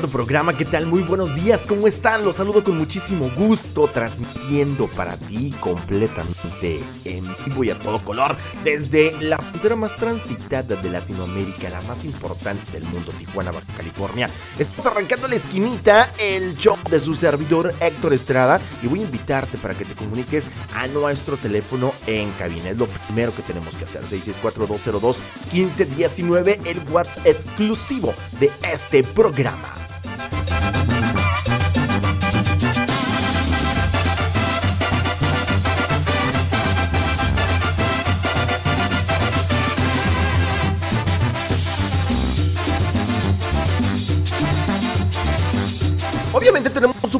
Programa. ¿Qué tal? Muy buenos días, ¿cómo están? Los saludo con muchísimo gusto, transmitiendo para ti completamente en vivo y a todo color desde la frontera más transitada de Latinoamérica, la más importante del mundo, Tijuana, Baja California. Estamos arrancando la esquinita, el show de su servidor Héctor Estrada, y voy a invitarte para que te comuniques a nuestro teléfono en cabina. Es lo primero que tenemos que hacer: 664-202-1519, el WhatsApp exclusivo de este programa.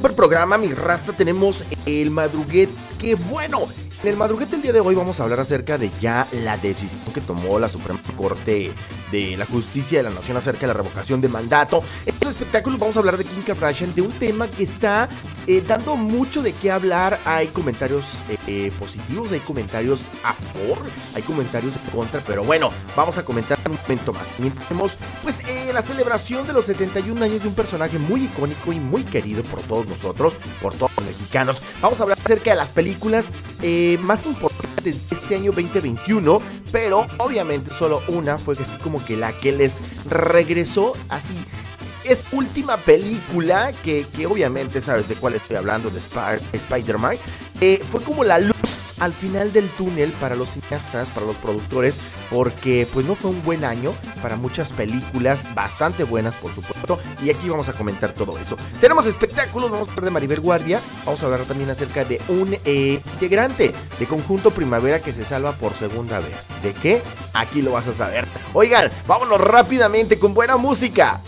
Super programa, mi raza, tenemos el madruguet, que bueno, en el madruguete del día de hoy vamos a hablar acerca de ya la decisión que tomó la Suprema Corte de la Justicia de la Nación acerca de la revocación de mandato. En estos espectáculos vamos a hablar de Kim Kardashian, de un tema que está eh, dando mucho de qué hablar. Hay comentarios eh, positivos, hay comentarios a favor, hay comentarios en contra, pero bueno, vamos a comentar un momento más. Tenemos pues eh, la celebración de los 71 años de un personaje muy icónico y muy querido por todos nosotros, por todos los mexicanos. Vamos a hablar acerca de las películas más importantes de este año 2021, pero obviamente solo una fue así como que la que les regresó así. Es última película que, que obviamente sabes de cuál estoy hablando, de Spider-Man, eh, fue como la al final del túnel para los cineastas, para los productores, porque pues no fue un buen año para muchas películas, bastante buenas por supuesto, y aquí vamos a comentar todo eso. Tenemos espectáculos, vamos a hablar de Maribel Guardia, vamos a hablar también acerca de un eh, integrante de Conjunto Primavera que se salva por segunda vez. ¿De qué? Aquí lo vas a saber. Oigan, vámonos rápidamente con buena música.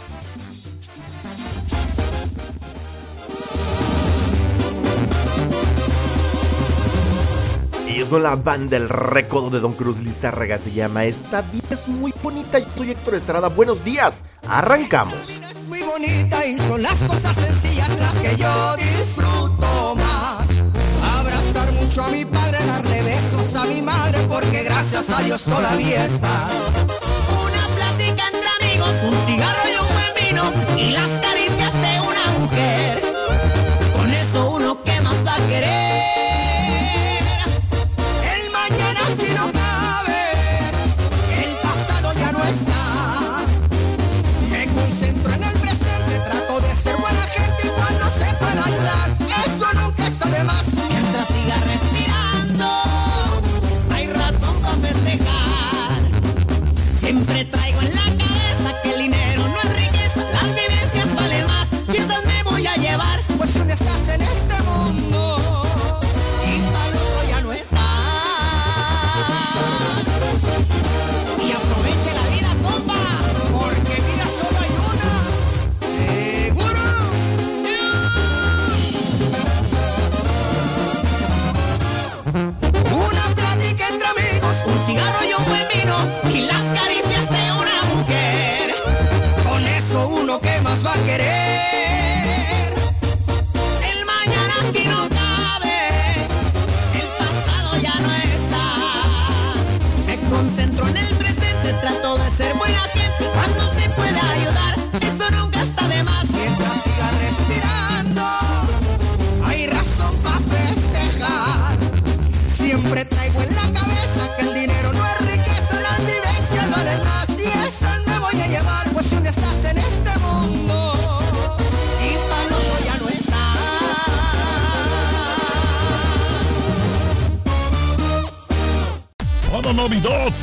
Ellos son la banda El Recodo de Don Cruz Lizárraga. Se llama Esta vida es muy bonita. Yo soy Héctor Estrada. Buenos días. Arrancamos. Es muy bonita y son las cosas sencillas las que yo disfruto más. Abrazar mucho a mi padre, darle besos a mi madre, porque gracias a Dios todavía está. Una plática entre amigos, un cigarro y un buen vino, y las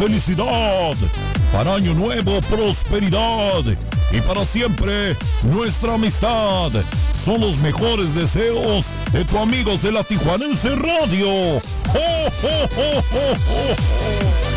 felicidad. Para Año Nuevo, prosperidad. Y para siempre, nuestra amistad. Son los mejores deseos de tu amigos de la Tijuanense Radio. ¡Oh, oh, oh,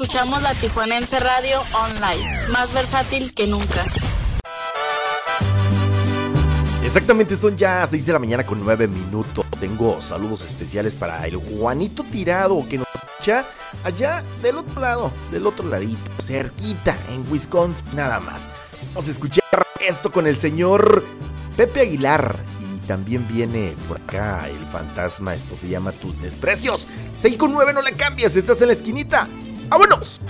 escuchamos la Tijuanense Radio Online, más versátil que nunca. Exactamente, son ya 6 de la mañana con 9 minutos. Tengo saludos especiales para el Juanito Tirado que nos escucha allá del otro lado, del otro ladito, cerquita, en Wisconsin, nada más. Vamos a escuchar esto con el señor Pepe Aguilar. Y también viene por acá el fantasma, esto se llama Tus Desprecios. 6 con 9, no le cambies, estás en la esquinita. ¡Vámonos!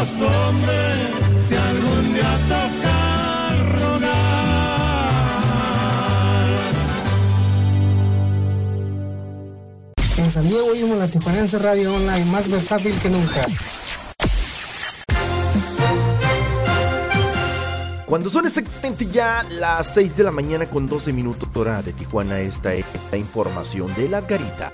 Hombre si algún día toca rogar. En San Diego oímos la Tijuanense Radio Online más versátil que nunca. Cuando son exactamente ya las 6 de la mañana con 12 minutos hora de Tijuana, esta es esta información de las garitas.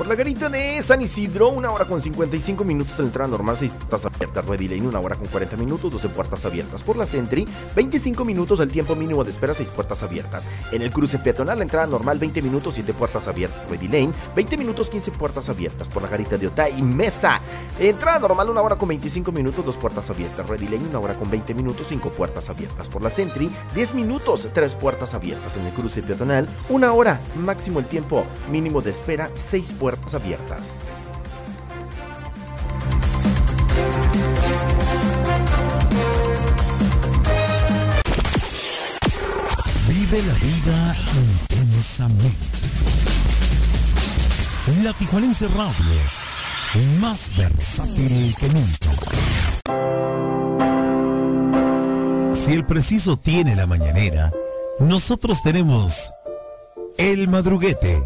Por la garita de San Isidro, una hora con 55 minutos la entrada normal, 6 puertas abiertas. Ready Lane, una hora con 40 minutos, 12 puertas abiertas. Por la Sentry, 25 minutos el tiempo mínimo de espera, 6 puertas abiertas. En el cruce peatonal, la entrada normal, 20 minutos, 7 puertas abiertas. Ready Lane, 20 minutos, 15 puertas abiertas. Por la garita de Otay, Mesa, entrada normal, una hora con 25 minutos, 2 puertas abiertas. Ready Lane, una hora con 20 minutos, 5 puertas abiertas. Por la Sentry, 10 minutos, 3 puertas abiertas. En el cruce peatonal, una hora, máximo el tiempo mínimo de espera, 6 puertas abiertas. Vive la vida intensamente. La Tijuanense Radio, más versátil que nunca. Si el preciso tiene la mañanera, nosotros tenemos el madruguete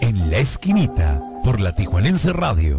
en la esquinita por la Tijuanense Radio.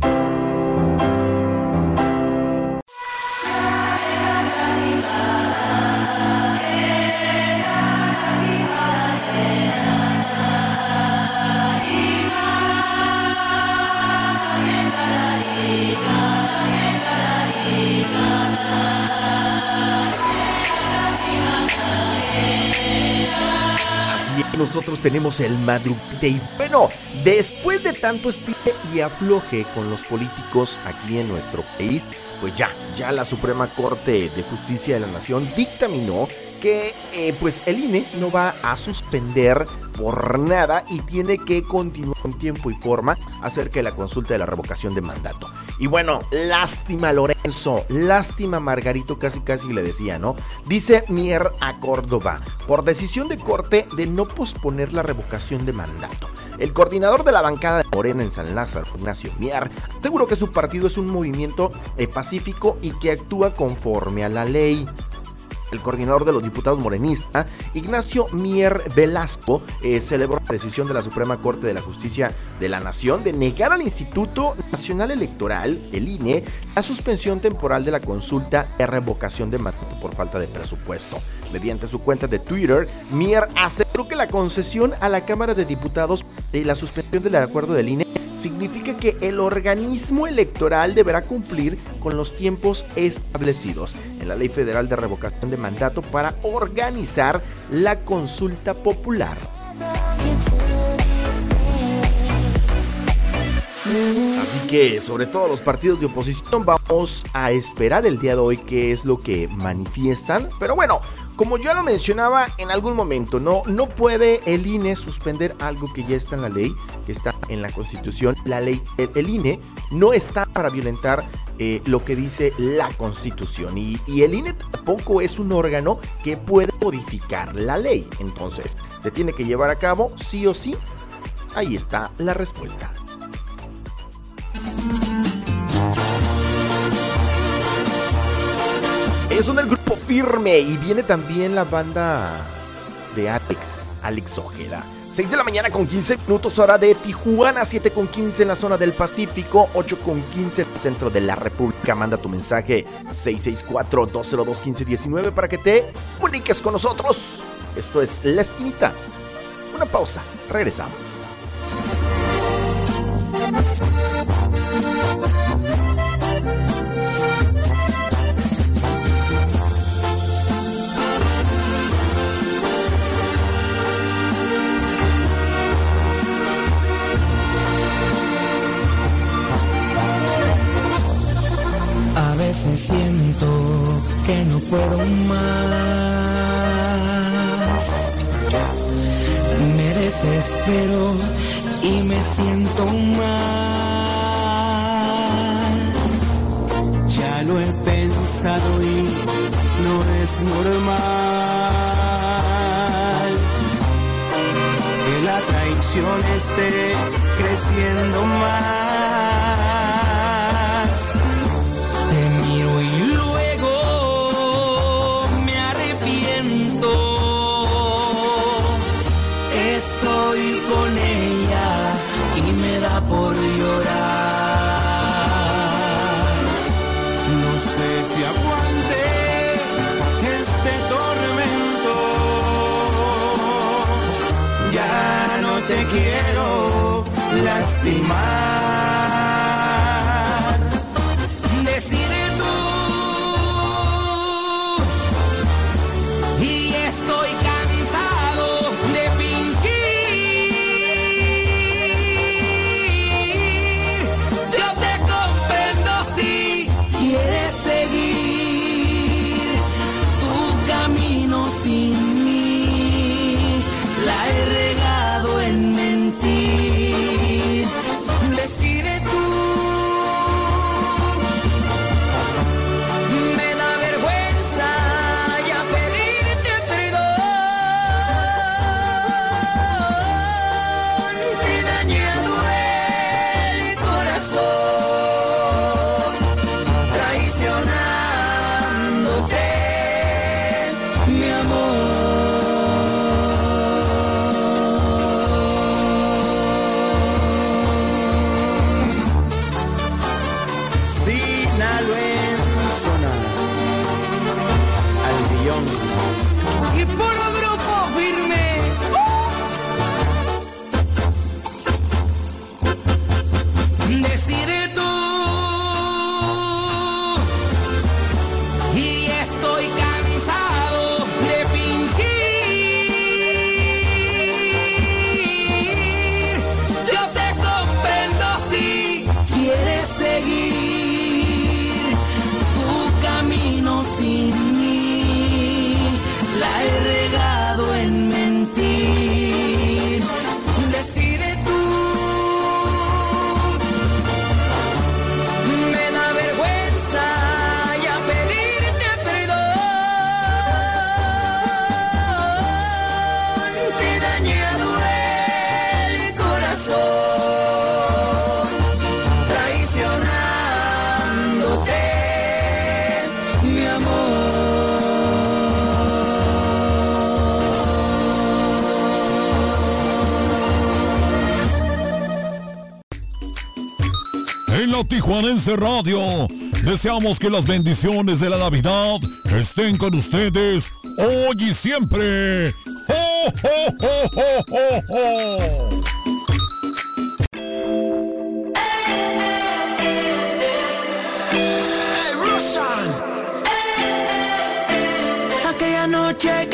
Nosotros tenemos el madrugate. Y bueno, después de tanto estire y afloje con los políticos aquí en nuestro país, pues ya, ya la Suprema Corte de Justicia de la Nación dictaminó que eh, pues el INE no va a suspender por nada y tiene que continuar en tiempo y forma acerca de la consulta de la revocación de mandato. Y bueno, lástima Lorenzo, lástima Margarito, casi casi le decía, ¿no? Dice Mier a Córdoba, por decisión de corte de no posponer la revocación de mandato. El coordinador de la bancada de Morena en San Lázaro, Ignacio Mier, aseguró que su partido es un movimiento eh, pacífico y que actúa conforme a la ley el coordinador de los diputados morenistas, Ignacio Mier Velasco, eh, celebró la decisión de la Suprema Corte de la Justicia de la Nación de negar al Instituto Nacional Electoral, el INE, la suspensión temporal de la consulta de revocación de mandato por falta de presupuesto. Mediante su cuenta de Twitter, Mier aseguró que la concesión a la Cámara de Diputados y la suspensión del acuerdo del INE significa que el organismo electoral deberá cumplir con los tiempos establecidos en la Ley Federal de Revocación de Mandato para organizar la consulta popular. Así que, sobre todo los partidos de oposición, vamos a esperar el día de hoy qué es lo que manifiestan. Pero bueno, como ya lo mencionaba en algún momento, no, no puede el INE suspender algo que ya está en la ley, que está en la Constitución. La ley, el, el INE no está para violentar eh, lo que dice la Constitución. Y, y el INE tampoco es un órgano que puede modificar la ley. Entonces, se tiene que llevar a cabo sí o sí. Ahí está la respuesta. son el grupo firme. Y viene también la banda de Alex, Alex Ojeda. 6 de la mañana con 15 minutos hora de Tijuana, 7 con 15 en la zona del Pacífico, 8 con 15 en el centro de la República. Manda tu mensaje 664-202-1519 para que te comuniques con nosotros. Esto es La Esquinita. Una pausa, regresamos. fueron más. Me desespero y me siento mal. Ya lo he pensado y no es normal. Que la traición esté creciendo más. Te miro y luego. quiero lastimar. Permanense Radio. Deseamos que las bendiciones de la Navidad estén con ustedes hoy y siempre. Aquella noche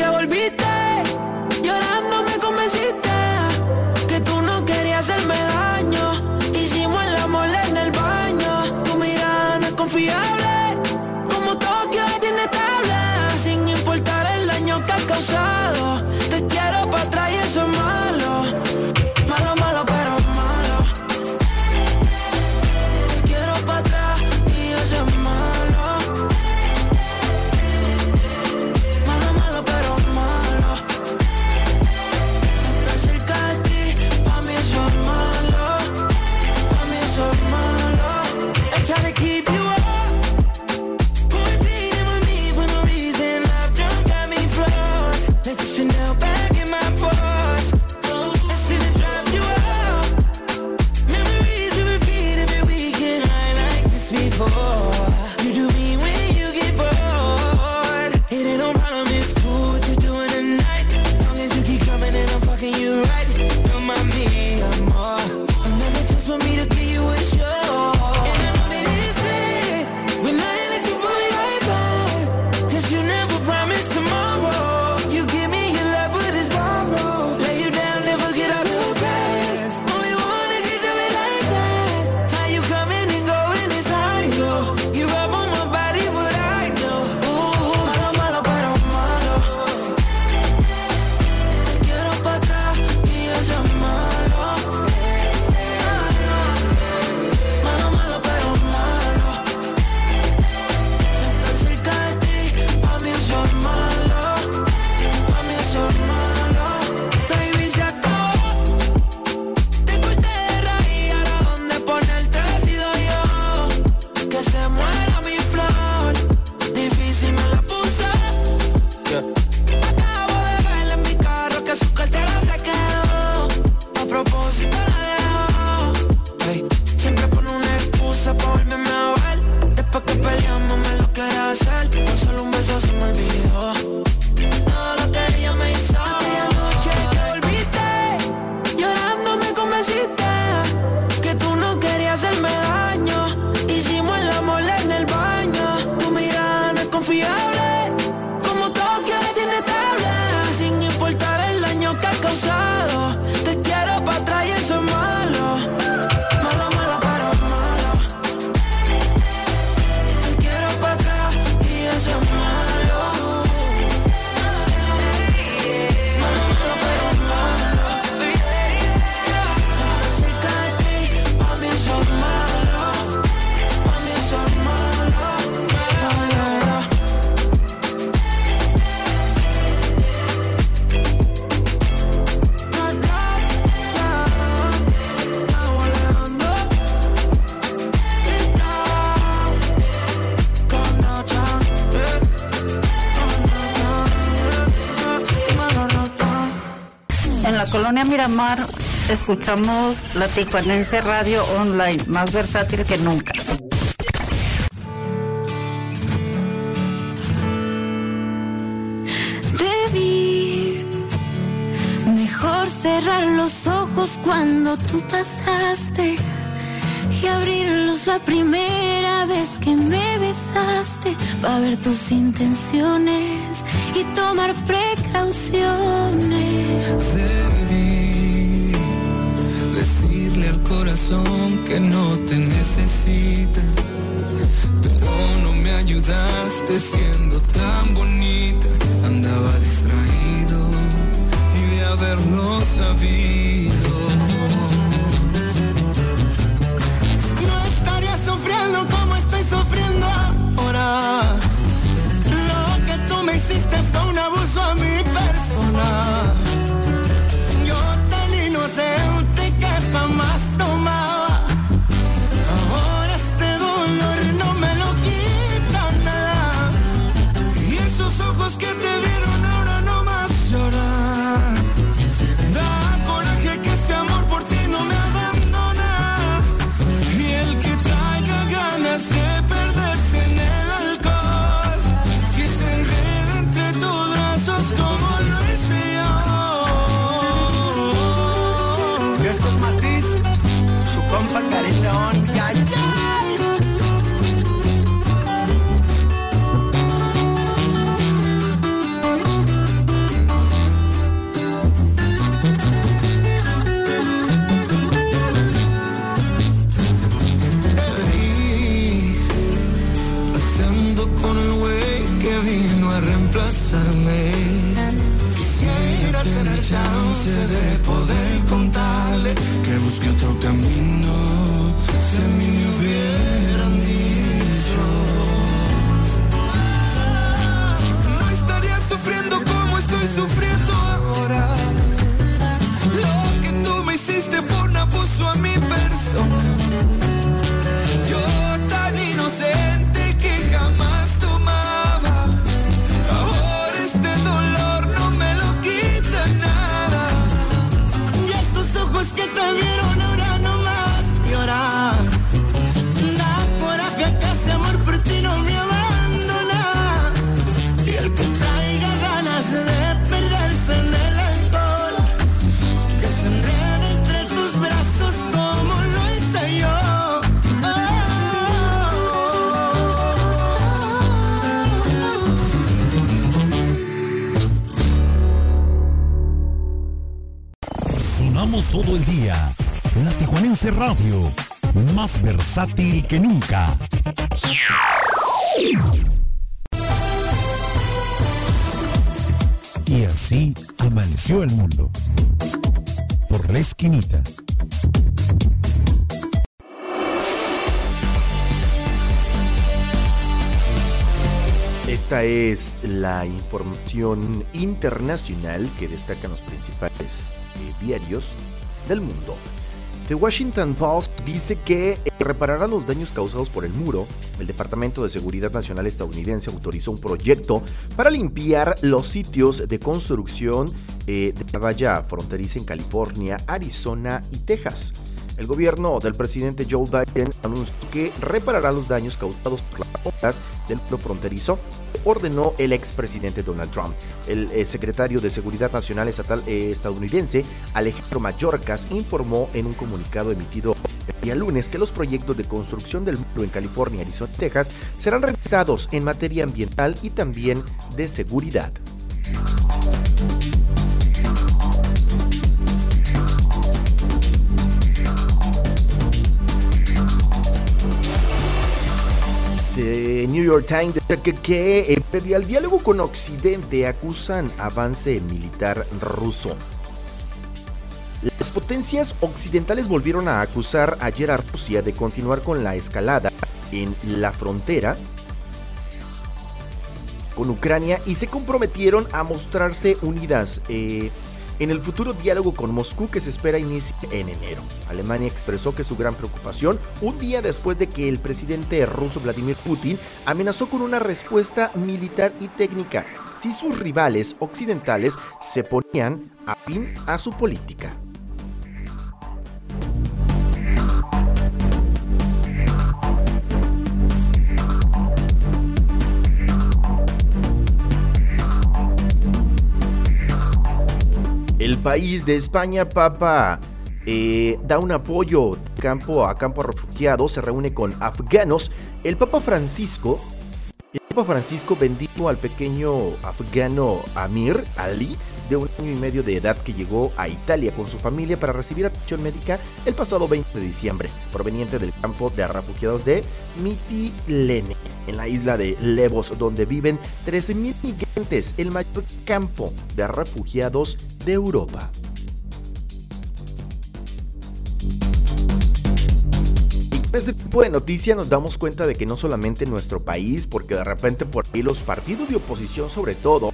Miramar escuchamos la Tijuanense Radio Online, más versátil que nunca. Debí mejor cerrar los ojos cuando tú pasaste y abrirlos la primera vez que me besaste para ver tus intenciones y tomar precauciones. Corazón que no te necesita, pero no me ayudaste siendo tan bonita. Andaba distraído y de haberlo sabido. Radio, más versátil que nunca. Y así amaneció el mundo. Por la esquinita. Esta es la información internacional que destacan los principales eh, diarios del mundo. The Washington Post dice que eh, reparará los daños causados por el muro. El Departamento de Seguridad Nacional estadounidense autorizó un proyecto para limpiar los sitios de construcción eh, de la valla fronteriza en California, Arizona y Texas. El gobierno del presidente Joe Biden anunció que reparará los daños causados por las obras del muro fronterizo ordenó el expresidente Donald Trump. El eh, secretario de Seguridad Nacional estatal eh, estadounidense, Alejandro Mayorkas, informó en un comunicado emitido el día lunes que los proyectos de construcción del muro en California, Arizona y Texas serán revisados en materia ambiental y también de seguridad. The New York Times destaca que eh, previo al diálogo con Occidente acusan avance militar ruso. Las potencias occidentales volvieron a acusar ayer a Rusia de continuar con la escalada en la frontera con Ucrania y se comprometieron a mostrarse unidas eh, en el futuro diálogo con Moscú que se espera inicie en enero. Alemania expresó que su gran preocupación un día después de que el presidente ruso Vladimir Putin amenazó con una respuesta militar y técnica si sus rivales occidentales se ponían a fin a su política. El país de España, Papa, eh, da un apoyo campo a campo a refugiados, se reúne con afganos. El Papa Francisco, el Papa Francisco bendijo al pequeño afgano Amir Ali, de un año y medio de edad, que llegó a Italia con su familia para recibir atención médica el pasado 20 de diciembre, proveniente del campo de refugiados de Mitilene, en la isla de Levos, donde viven 13.000 migrantes, el mayor campo de refugiados de Europa. Con este tipo de noticia nos damos cuenta de que no solamente en nuestro país, porque de repente por ahí los partidos de oposición sobre todo,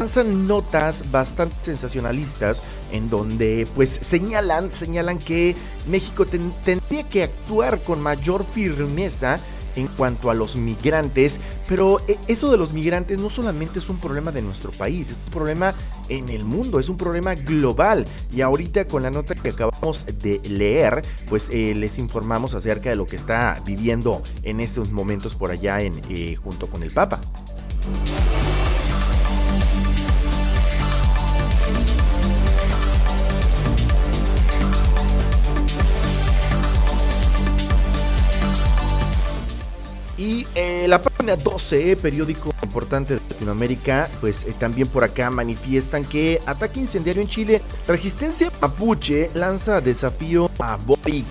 lanzan notas bastante sensacionalistas en donde pues señalan, señalan que México ten- tendría que actuar con mayor firmeza en cuanto a los migrantes, pero eh, eso de los migrantes no solamente es un problema de nuestro país, es un problema en el mundo, es un problema global. Y ahorita con la nota que acabamos de leer, pues eh, les informamos acerca de lo que está viviendo en estos momentos por allá en, eh, junto con el Papa. Y eh, la página 12, periódico importante de Latinoamérica, pues eh, también por acá manifiestan que ataque incendiario en Chile, resistencia mapuche lanza desafío a Boric.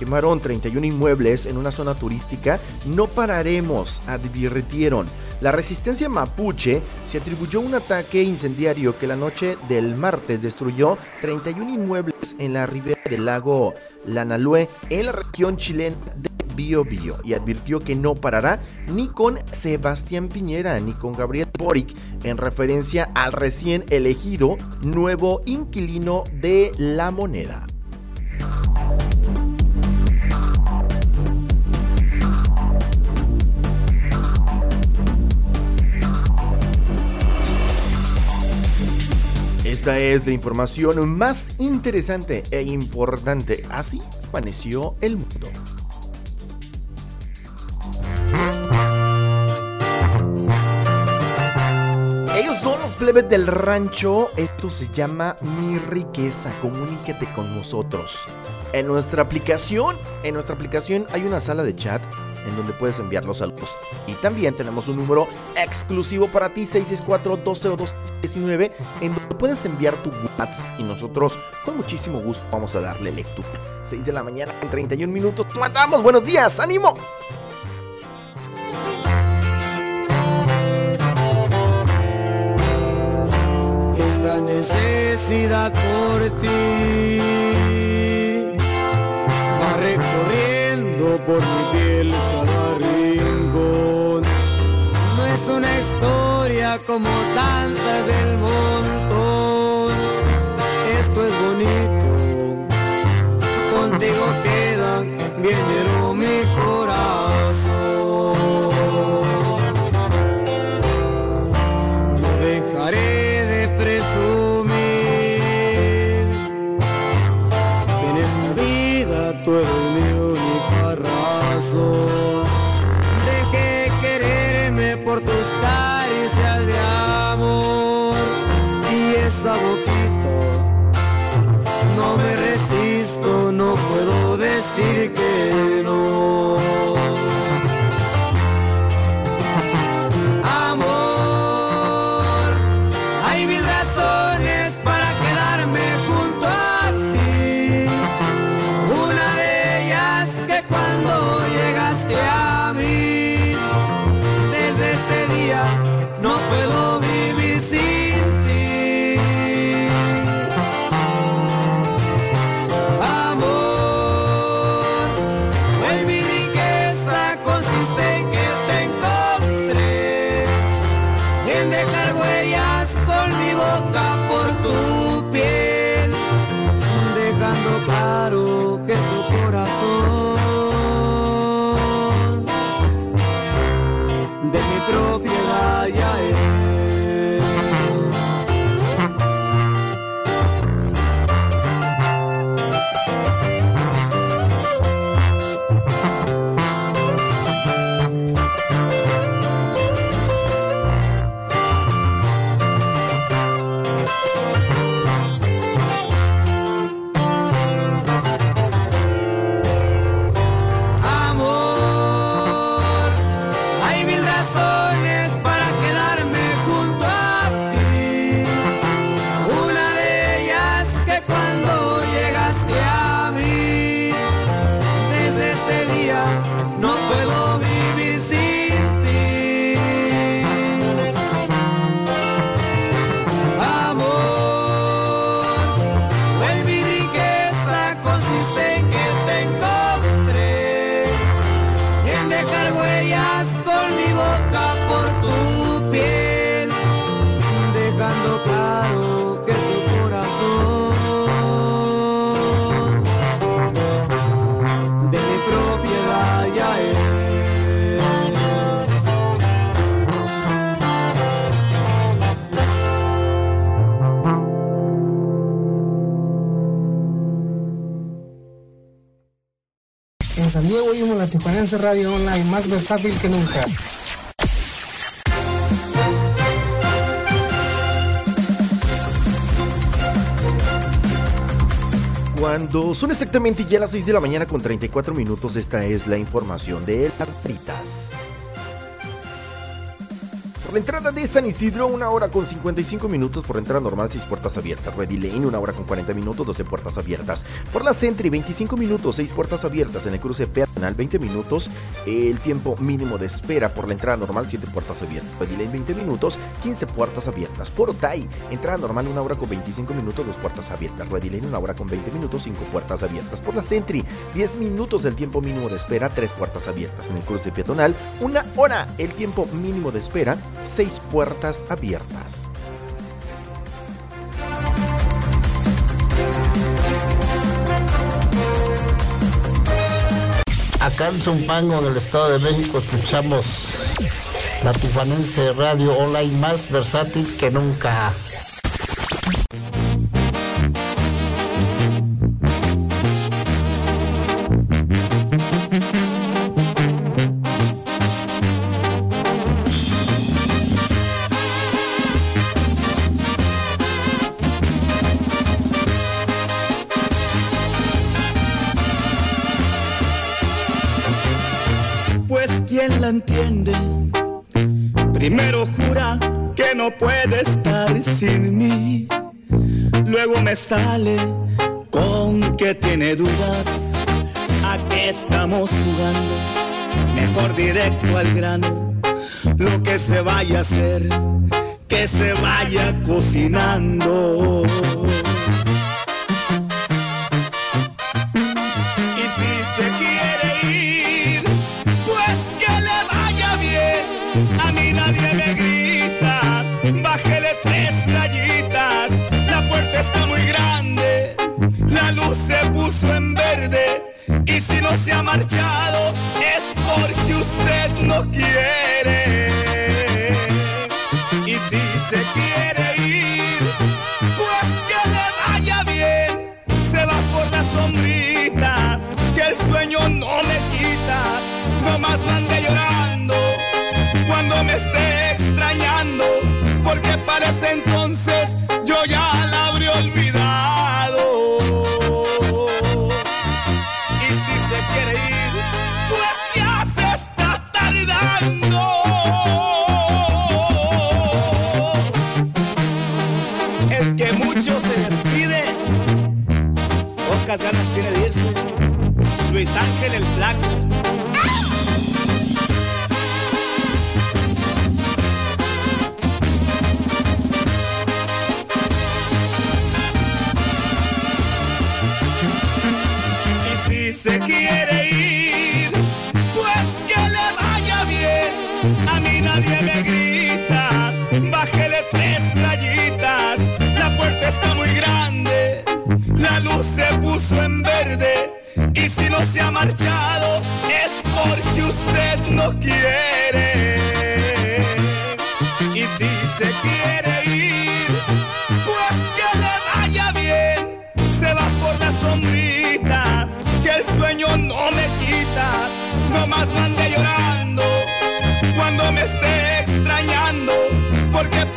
Quemaron 31 inmuebles en una zona turística. No pararemos, advirtieron. La resistencia mapuche se atribuyó un ataque incendiario que la noche del martes destruyó 31 inmuebles en la ribera del lago Lanalue, en la región chilena de Bio Bio, y advirtió que no parará ni con Sebastián Piñera ni con Gabriel Boric en referencia al recién elegido nuevo inquilino de la moneda. Esta es la información más interesante e importante. Así amaneció el mundo. Plebes del rancho. Esto se llama Mi Riqueza. Comuníquete con nosotros. En nuestra aplicación, en nuestra aplicación hay una sala de chat en donde puedes enviar los saludos. Y también tenemos un número exclusivo para ti, 664-202-19, en donde puedes enviar tu WhatsApp y nosotros con muchísimo gusto vamos a darle lectura. 6 de la mañana en 31 minutos. ¡Matamos! ¡Buenos días! ¡Ánimo! Necesidad por ti va recorriendo por mi piel cada rincón. No es una historia como tantas del montón. Esto es bonito, contigo queda bien lleno dejar huellas con mi boca. Tijuanense Radio Online, más versátil que nunca. Cuando son exactamente ya las 6 de la mañana con 34 minutos, esta es la información de las fritas. La entrada de San Isidro, una hora con 55 minutos. Por entrada normal, 6 puertas abiertas. Ready Lane, una hora con 40 minutos, 12 puertas abiertas. Por la Sentry, 25 minutos, 6 puertas abiertas. En el cruce peatonal, 20 minutos. El tiempo mínimo de espera por la entrada normal, 7 puertas abiertas. Ready Lane, 20 minutos, 15 puertas abiertas. Por Otay, entrada normal, una hora con 25 minutos, 2 puertas abiertas. Ready Lane, una hora con 20 minutos, 5 puertas abiertas. Por la Sentry, 10 minutos el tiempo mínimo de espera, 3 puertas abiertas. En el cruce peatonal, una hora el tiempo mínimo de espera, 6 puertas abiertas. Acá en Zumpango, en el Estado de México, escuchamos la Tijuanense Radio Online más versátil que nunca. Entiende. Primero jura que no puede estar sin mí. Luego me sale con que tiene dudas. ¿A qué estamos jugando? Mejor directo al grano. Lo que se vaya a hacer, que se vaya cocinando. En verde. Y si no se ha marchado, es porque usted no quiere. Y si se quiere ir, pues que le vaya bien. Se va por la sombrita, que el sueño no me quita. No más me ande llorando cuando me esté extrañando, porque parece entonces A mí nadie me grita, bájele tres rayitas. La puerta está muy grande, la luz se puso en verde. Y si no se ha marchado, es porque usted no quiere. Y si se quiere ir, pues que le vaya bien. Se va por la sombrita, que el sueño no me quita. No más me ande llorando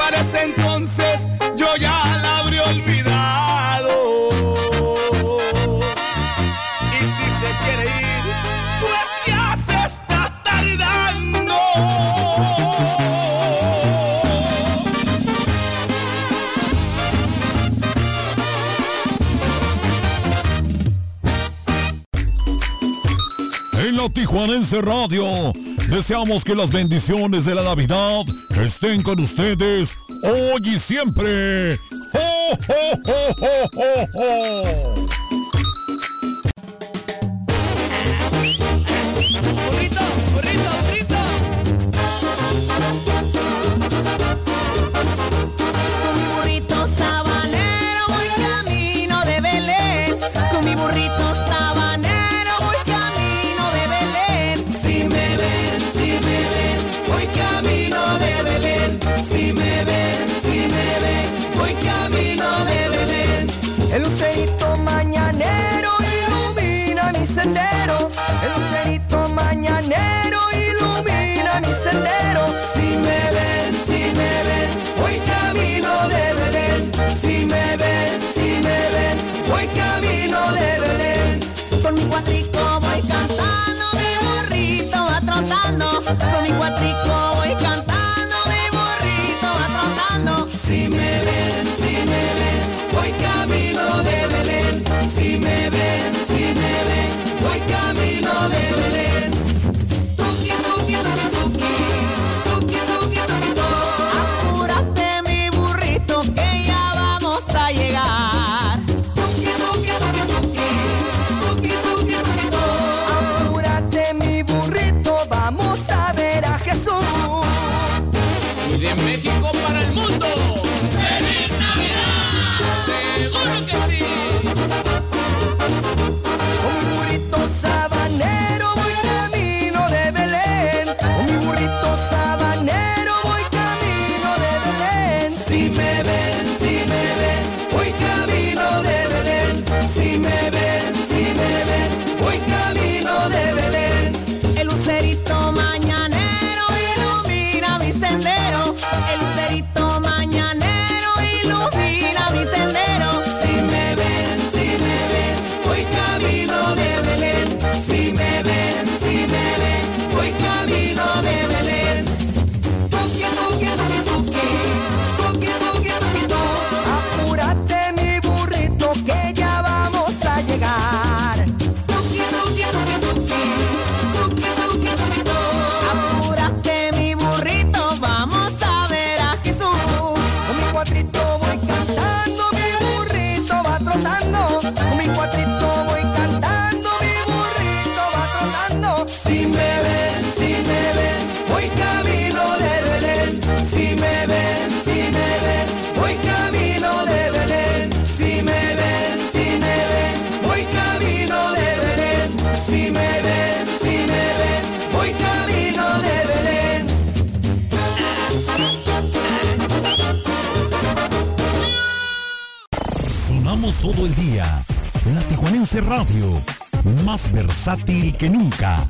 porque parece entonces yo ya la habré olvidado. Y si se quiere ir, pues ya se está tardando. En la Tijuanense Radio deseamos que las bendiciones de la Navidad estén con ustedes hoy y siempre. Radio, más versátil que nunca.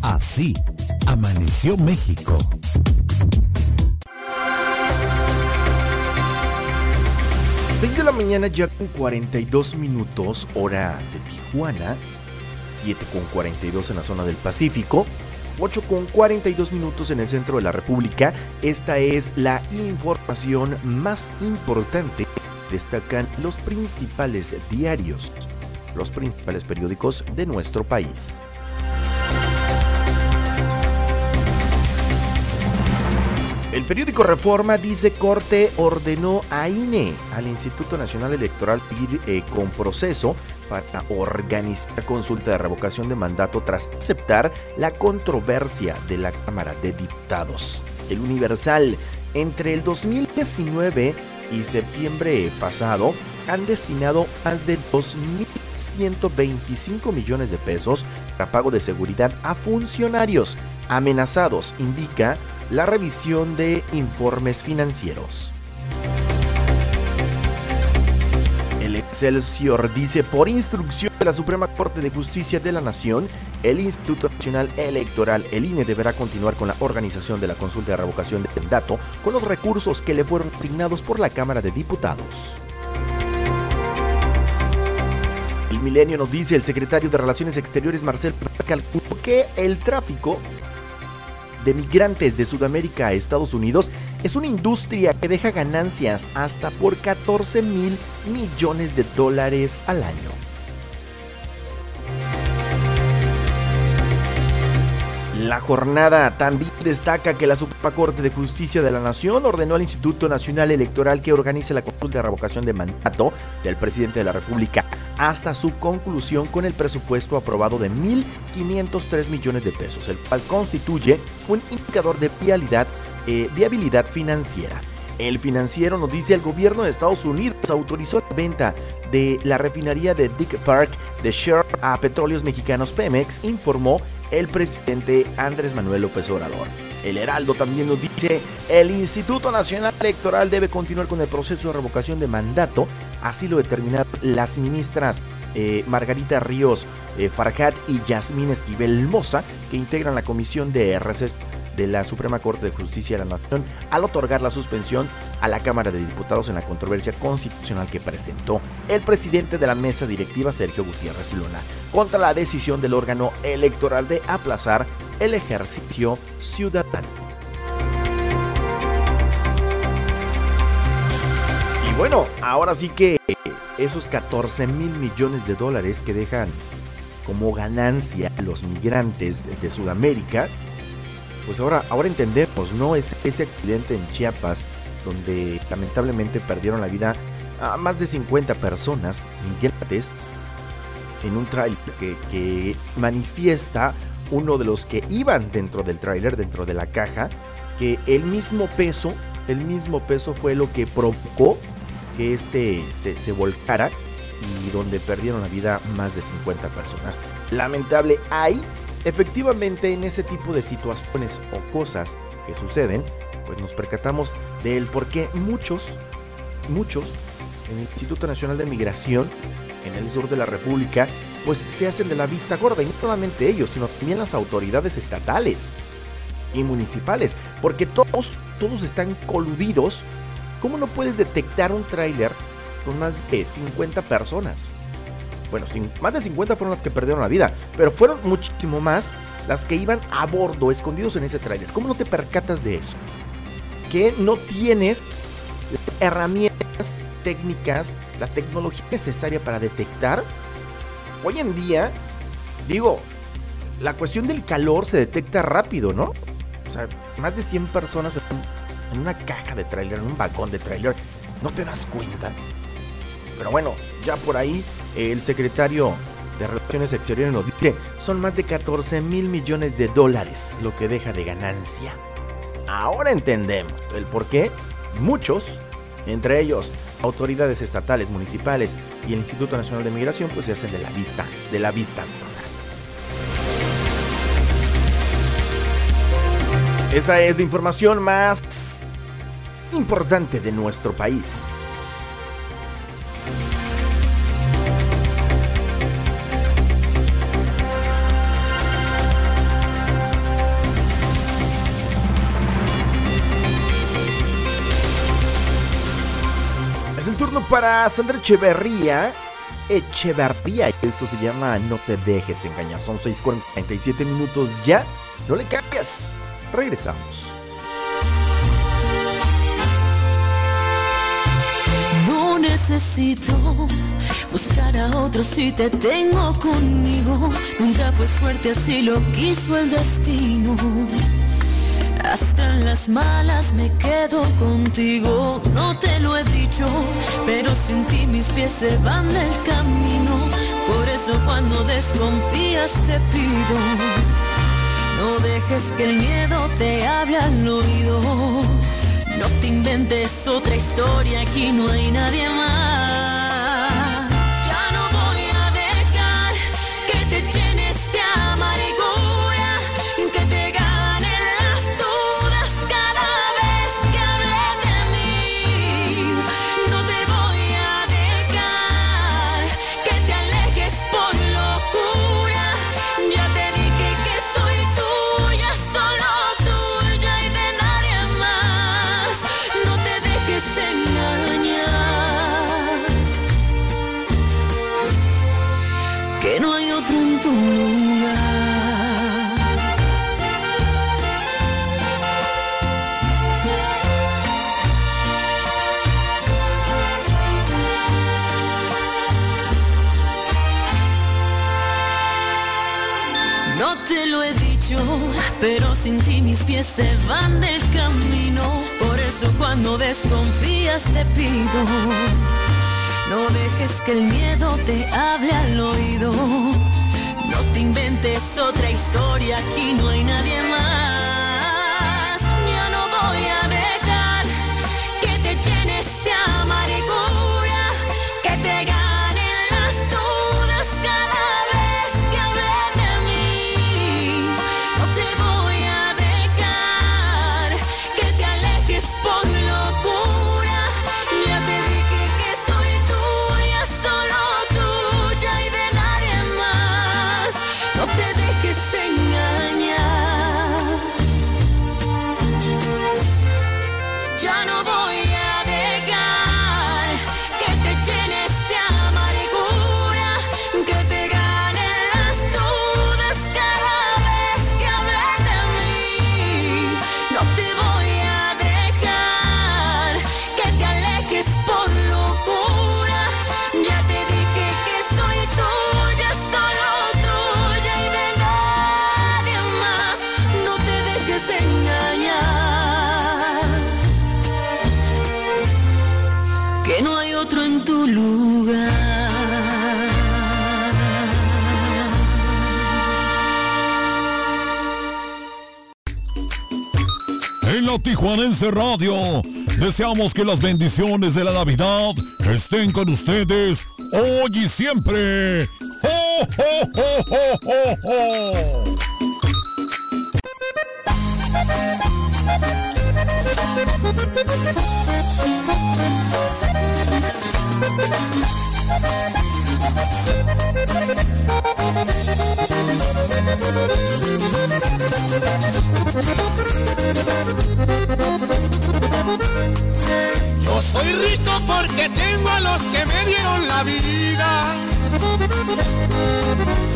Así amaneció México. De la mañana ya con 42 minutos, hora de Tijuana. 7 con 42 en la zona del Pacífico. 8 con 42 minutos en el centro de la República. Esta es la información más importante. Destacan los principales diarios, los principales periódicos de nuestro país. El periódico Reforma dice Corte ordenó a INE, al Instituto Nacional Electoral, ir eh, con proceso para organizar consulta de revocación de mandato tras aceptar la controversia de la Cámara de Diputados. El Universal, entre el 2019 y septiembre pasado, han destinado más de 2.125 millones de pesos para pago de seguridad a funcionarios amenazados, indica la revisión de informes financieros. El Excelsior dice, por instrucción de la Suprema Corte de Justicia de la Nación, el Instituto Nacional Electoral, el INE, deberá continuar con la organización de la consulta de revocación de mandato con los recursos que le fueron asignados por la Cámara de Diputados. El Milenio nos dice, el secretario de Relaciones Exteriores, Marcel calculó que el tráfico de migrantes de Sudamérica a Estados Unidos es una industria que deja ganancias hasta por 14 mil millones de dólares al año. La jornada también destaca que la Suprema Corte de Justicia de la Nación ordenó al Instituto Nacional Electoral que organice la consulta de revocación de mandato del presidente de la República hasta su conclusión con el presupuesto aprobado de 1.503 millones de pesos, el cual constituye un indicador de viabilidad, eh, viabilidad financiera. El financiero nos dice el gobierno de Estados Unidos autorizó la venta de la refinería de Dick Park de Shell a Petróleos Mexicanos Pemex, informó el presidente Andrés Manuel López Obrador. El Heraldo también nos dice, el Instituto Nacional Electoral debe continuar con el proceso de revocación de mandato, así lo determinaron las ministras eh, Margarita Ríos eh, Farhat y Yasmín Esquivel Moza, que integran la comisión de receso de la Suprema Corte de Justicia de la Nación al otorgar la suspensión a la Cámara de Diputados en la controversia constitucional que presentó el presidente de la mesa directiva Sergio Gutiérrez Luna contra la decisión del órgano electoral de aplazar el ejercicio ciudadano. Y bueno, ahora sí que esos 14 mil millones de dólares que dejan como ganancia los migrantes de Sudamérica, pues ahora, ahora entendemos, ¿no? Ese, ese accidente en Chiapas, donde lamentablemente perdieron la vida a más de 50 personas migrantes en un trailer que, que manifiesta uno de los que iban dentro del tráiler, dentro de la caja, que el mismo peso, el mismo peso fue lo que provocó que este se, se volcara y donde perdieron la vida más de 50 personas. Lamentable, hay efectivamente en ese tipo de situaciones o cosas que suceden, pues nos percatamos del por qué muchos, muchos en el Instituto Nacional de Migración en el sur de la República, pues se hacen de la vista gorda y no solamente ellos, sino también las autoridades estatales y municipales, porque todos, todos están coludidos. ¿Cómo no puedes detectar un tráiler con más de 50 personas? Bueno, sin- más de 50 fueron las que perdieron la vida, pero fueron muchísimo más las que iban a bordo, escondidos en ese tráiler. ¿Cómo no te percatas de eso? Que no tienes las herramientas técnicas, la tecnología necesaria para detectar. Hoy en día, digo, la cuestión del calor se detecta rápido, ¿no? O sea, más de 100 personas en, un- en una caja de tráiler, en un vagón de tráiler, no te das cuenta. Pero bueno, ya por ahí el secretario de Relaciones Exteriores nos dice, son más de 14 mil millones de dólares lo que deja de ganancia. Ahora entendemos el por qué muchos, entre ellos autoridades estatales, municipales y el Instituto Nacional de Migración, pues se hacen de la vista, de la vista. Esta es la información más importante de nuestro país. Para Sandra Echeverría. Echeverría. Esto se llama No te dejes engañar. Son 6:47 minutos ya. No le cambies. Regresamos. No necesito buscar a otro si te tengo conmigo. Nunca fue suerte, así lo quiso el destino. Hasta en las malas me quedo contigo. No te lo he dicho, pero sin ti mis pies se van del camino. Por eso cuando desconfías te pido. No dejes que el miedo te hable al oído. No te inventes otra historia, aquí no hay nadie más. Sin ti mis pies se van del camino. Por eso cuando desconfías te pido, no dejes que el miedo te hable al oído. No te inventes otra historia, aquí no hay nadie Tijuanense Radio. Deseamos que las bendiciones de la Navidad estén con ustedes hoy y siempre. soy rico porque tengo a los que me dieron la vida.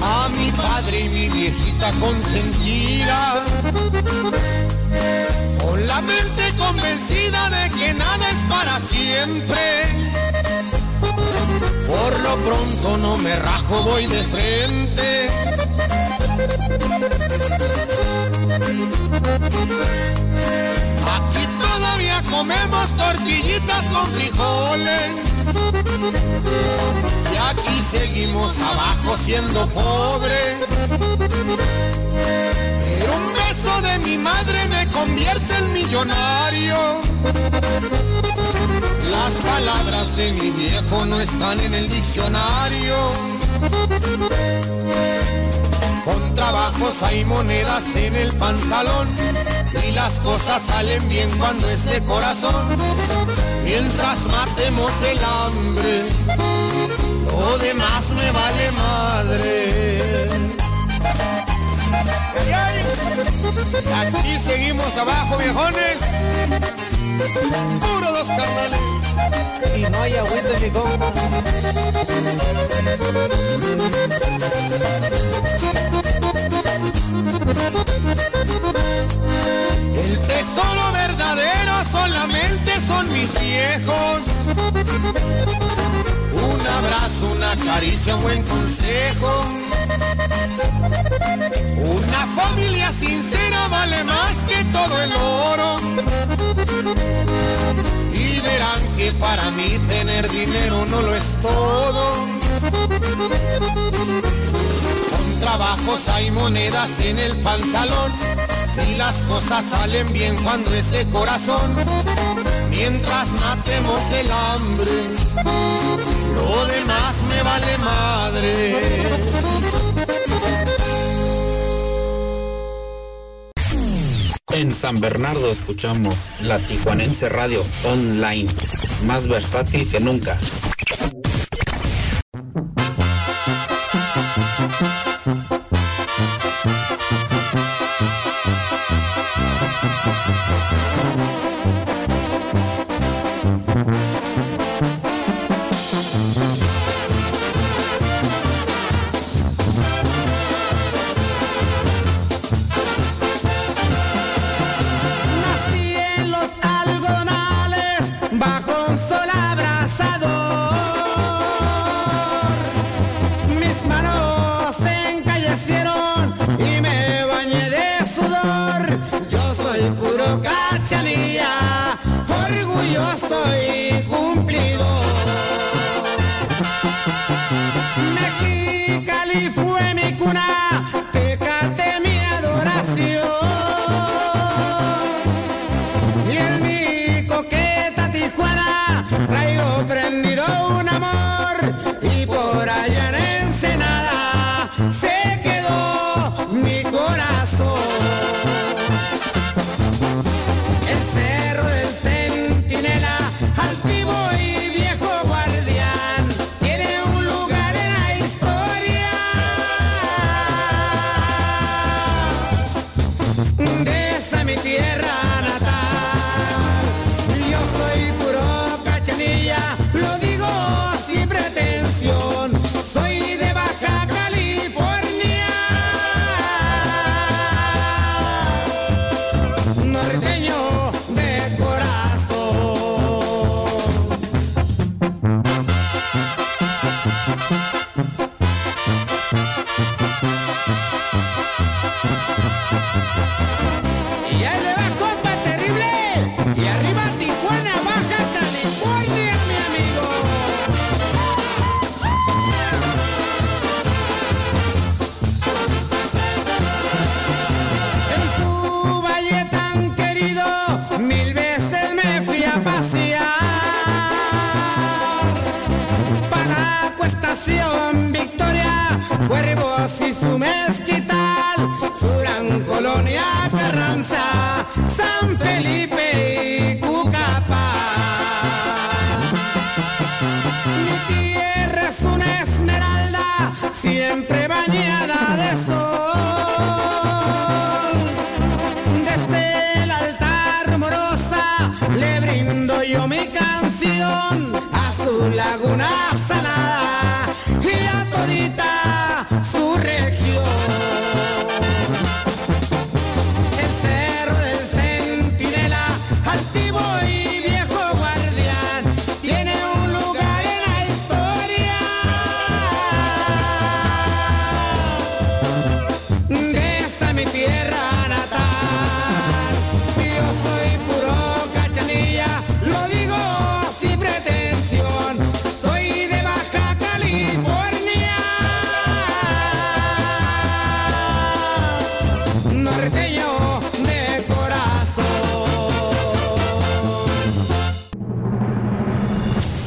A mi padre y mi viejita consentida. Con la mente convencida de que nada es para siempre. Por lo pronto no me rajo, voy de frente. Comemos tortillitas con frijoles. Y aquí seguimos abajo siendo pobres. Pero un beso de mi madre me convierte en millonario. Las palabras de mi viejo no están en el diccionario. Con trabajos hay monedas en el pantalón y las cosas salen bien cuando es de corazón. Mientras matemos el hambre, lo demás me vale madre. Aquí seguimos abajo, viejones. Puro los carnales. Y no hay agüita mi compa. El tesoro verdadero solamente son mis viejos. Un abrazo, una caricia, un buen consejo. Una familia sincera vale más que todo el oro. Y verán que para mí tener dinero no lo es todo. Con trabajos hay monedas en el pantalón. Y las cosas salen bien cuando es de corazón. Mientras matemos el hambre, lo demás me vale madre. En San Bernardo escuchamos la Tijuanense Radio Online, más versátil que nunca.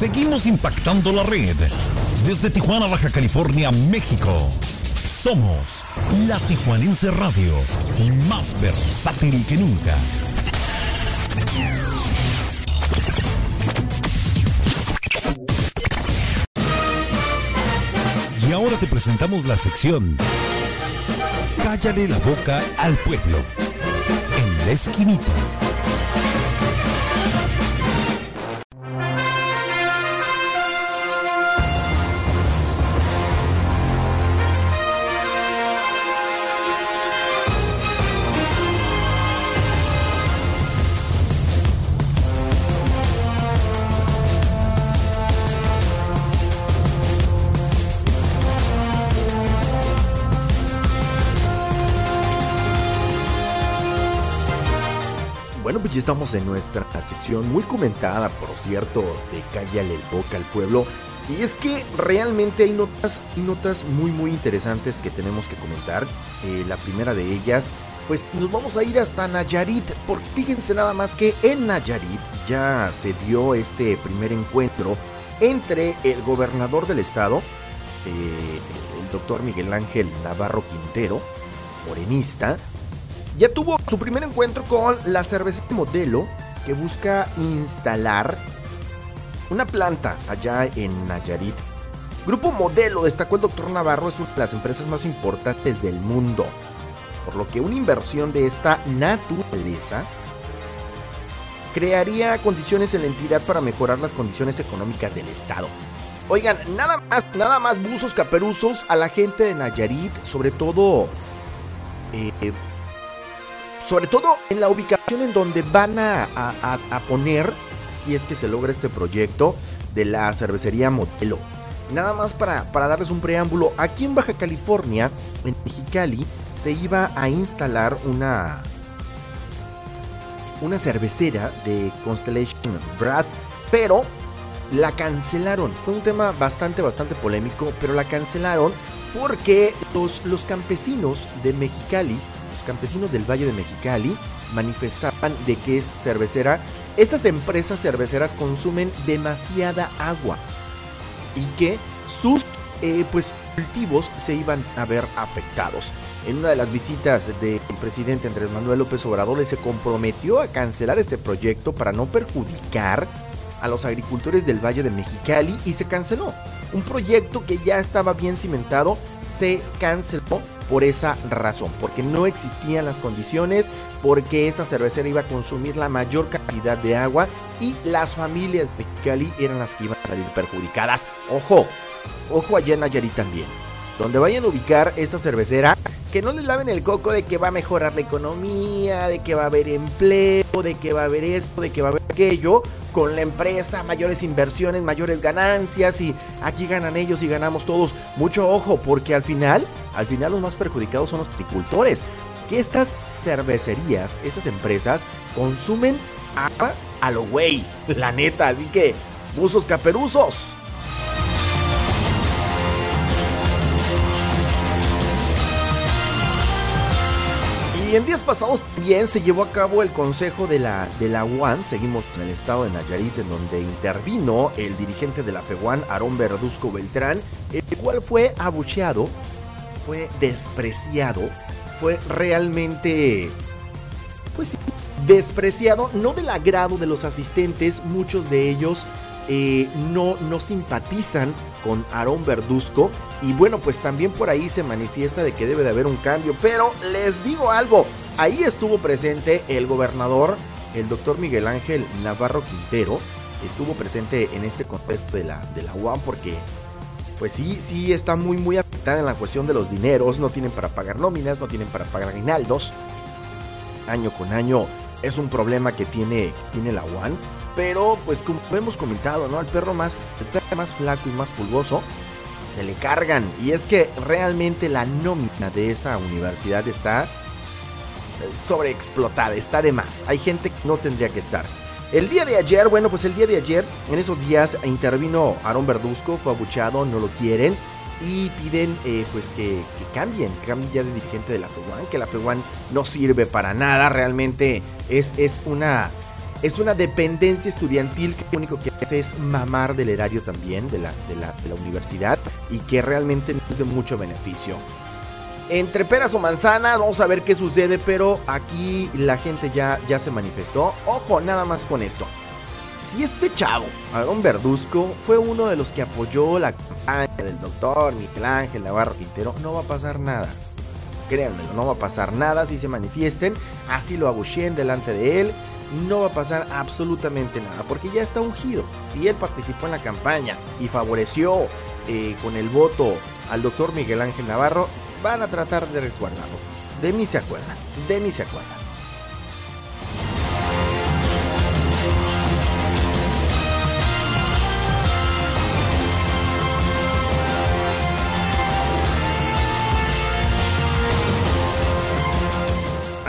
Seguimos impactando la red. Desde Tijuana, Baja California, México. Somos la Tijuanense Radio, más versátil que nunca. Y ahora te presentamos la sección Cállale la boca al pueblo. En la esquinita. Ya estamos en nuestra sección muy comentada, por cierto, de Cállale el boca al pueblo. Y es que realmente hay notas, notas muy muy interesantes que tenemos que comentar. Eh, la primera de ellas, pues nos vamos a ir hasta Nayarit, porque fíjense nada más que en Nayarit ya se dio este primer encuentro entre el gobernador del estado, eh, el doctor Miguel Ángel Navarro Quintero, morenista, ya tuvo su primer encuentro con la cervecería Modelo, que busca instalar una planta allá en Nayarit. Grupo Modelo, destacó el doctor Navarro, es una de las empresas más importantes del mundo, por lo que una inversión de esta naturaleza crearía condiciones en la entidad para mejorar las condiciones económicas del Estado. Oigan, nada más, nada más buzos caperuzos a la gente de Nayarit, sobre todo eh, sobre todo en la ubicación en donde van a, a- poner, si es que se logra este proyecto, de la cervecería Modelo. Nada más para, para darles un preámbulo, aquí en Baja California, en Mexicali, se iba a instalar una, una cervecera de Constellation Brands, pero la cancelaron. Fue un tema bastante, bastante polémico, pero la cancelaron porque los, los campesinos de Mexicali, campesinos del Valle de Mexicali, manifestaban de que esta cervecera, estas empresas cerveceras consumen demasiada agua y que sus eh, pues, cultivos se iban a ver afectados. En una de las visitas del presidente Andrés Manuel López Obrador, se comprometió a cancelar este proyecto para no perjudicar a los agricultores del Valle de Mexicali y se canceló. Un proyecto que ya estaba bien cimentado se canceló por esa razón, porque no existían las condiciones, porque esta cervecera iba a consumir la mayor cantidad de agua y las familias de Mexicali eran las que iban a salir perjudicadas. Ojo, ojo allá en Nayarit también. Donde vayan a ubicar esta cervecera, que no les laven el coco de que va a mejorar la economía, de que va a haber empleo, de que va a haber esto, de que va a haber aquello, con la empresa, mayores inversiones, mayores ganancias y aquí ganan ellos y ganamos todos. Mucho ojo, porque al final, al final los más perjudicados son los agricultores. Que estas cervecerías, estas empresas, consumen agua a lo güey, la neta, así que, buzos caperuzos. Y en días pasados bien se llevó a cabo el consejo de la, de la seguimos en el estado de Nayarit, en donde intervino el dirigente de la FEUAN, Aarón Verduzco Beltrán, el cual fue abucheado, fue despreciado, fue realmente, pues despreciado, no del agrado de los asistentes, muchos de ellos eh, no, no simpatizan con Aarón Verduzco. Y bueno, pues también por ahí se manifiesta de que debe de haber un cambio. Pero les digo algo, ahí estuvo presente el gobernador, el doctor Miguel Ángel Navarro Quintero. Estuvo presente en este contexto de la, de UAM porque pues sí, sí está muy, muy afectada en la cuestión de los dineros. No tienen para pagar nóminas, no tienen para pagar aguinaldos. Año con año es un problema que tiene, tiene la UAN. Pero pues como hemos comentado, ¿no? Al perro más, el perro más flaco y más pulgoso se le cargan. Y es que realmente la nómina de esa universidad está sobreexplotada, está de más. Hay gente que no tendría que estar. El día de ayer, bueno, pues el día de ayer, en esos días intervino Aaron Verduzco, fue abuchado, no lo quieren y piden eh, pues que, cambien, que cambien ya de dirigente de la FEUAN, que la FEUAN no sirve para nada, realmente es, es una es una dependencia estudiantil que lo único que hace es mamar del erario también de la, de la, de la universidad y que realmente no es de mucho beneficio. Entre peras o manzanas, vamos a ver qué sucede, pero aquí la gente ya, ya se manifestó. Ojo, nada más con esto. Si este chavo, Aaron Verduzco, fue uno de los que apoyó la campaña del doctor Miguel Ángel Navarro Quintero, no va a pasar nada. Créanmelo, no va a pasar nada si se manifiesten, así lo abucheen delante de él, no va a pasar absolutamente nada, porque ya está ungido. Si él participó en la campaña y favoreció eh, con el voto al doctor Miguel Ángel Navarro, van a tratar de resguardarlo. De mí se acuerdan, de mí se acuerdan.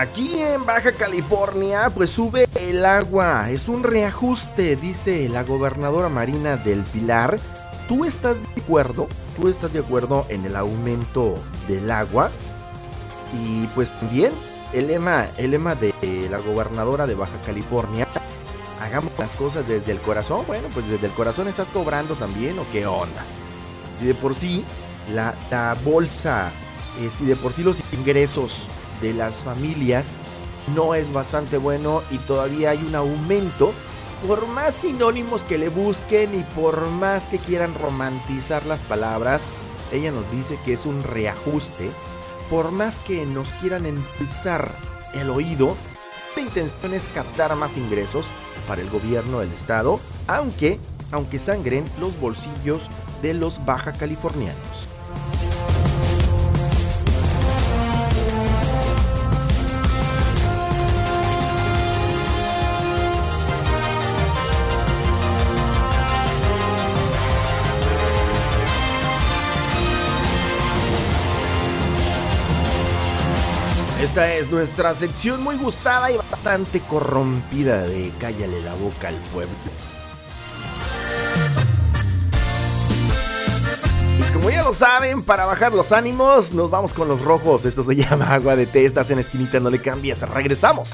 Aquí en Baja California, pues sube el agua. Es un reajuste, dice la gobernadora Marina del Pilar. ¿Tú estás de acuerdo? ¿Tú estás de acuerdo en el aumento del agua? Y pues también el lema, el lema de la gobernadora de Baja California. Hagamos las cosas desde el corazón. Bueno, pues desde el corazón estás cobrando también o qué onda. Si de por sí la, bolsa, eh, si de por sí los ingresos de las familias no es bastante bueno y todavía hay un aumento. Por más sinónimos que le busquen y por más que quieran romantizar las palabras, ella nos dice que es un reajuste. Por más que nos quieran endulzar el oído, la intención es captar más ingresos para el gobierno del estado, aunque, aunque sangren los bolsillos de los baja californianos. Esta es nuestra sección muy gustada y bastante corrompida de Cállale la boca al pueblo. Y como ya lo saben, para bajar los ánimos, nos vamos con los rojos. Esto se llama agua de té. En esquinita, no le cambies. Regresamos.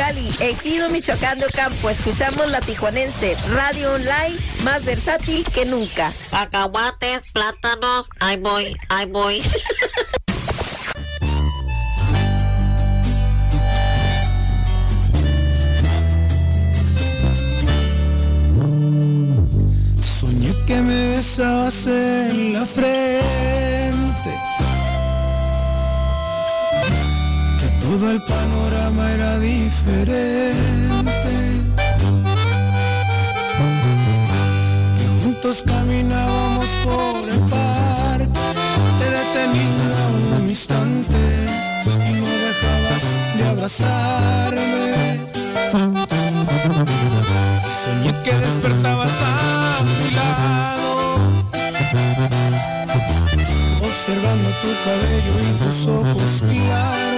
Mexicali, Ejido Michoacán de Ocampo, escuchamos la tijuanense, radio online más versátil que nunca. Cacahuates, plátanos, ahí voy, ahí voy. Soñé que me besabas diferente. Que juntos caminábamos por el parque. Te detenía un instante y no dejabas de abrazarme. Soñé que despertabas a mi lado Observando tu cabello y tus ojos claros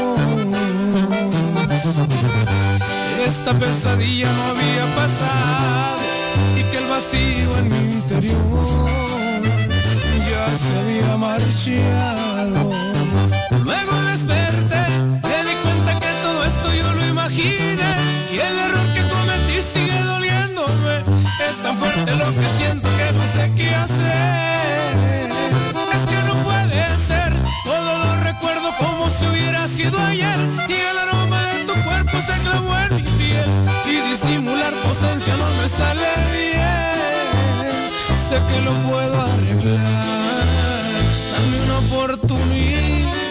Esta pesadilla no había pasado Y que el vacío en mi interior Ya se había marchado. Luego desperté, me di cuenta que todo esto yo lo imaginé Y el error que cometí sigue doliéndome. Es tan fuerte lo que siento que no sé qué hacer. Es que no puede ser Todo lo recuerdo como si hubiera sido ayer Y el tu Y disimular tu no me sale bien Sé que lo puedo arreglar Dame una oportunidad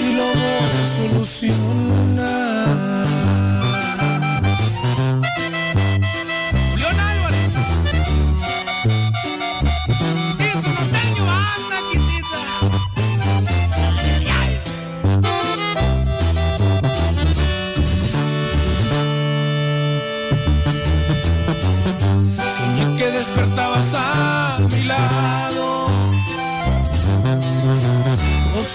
y lo voy a solucionar.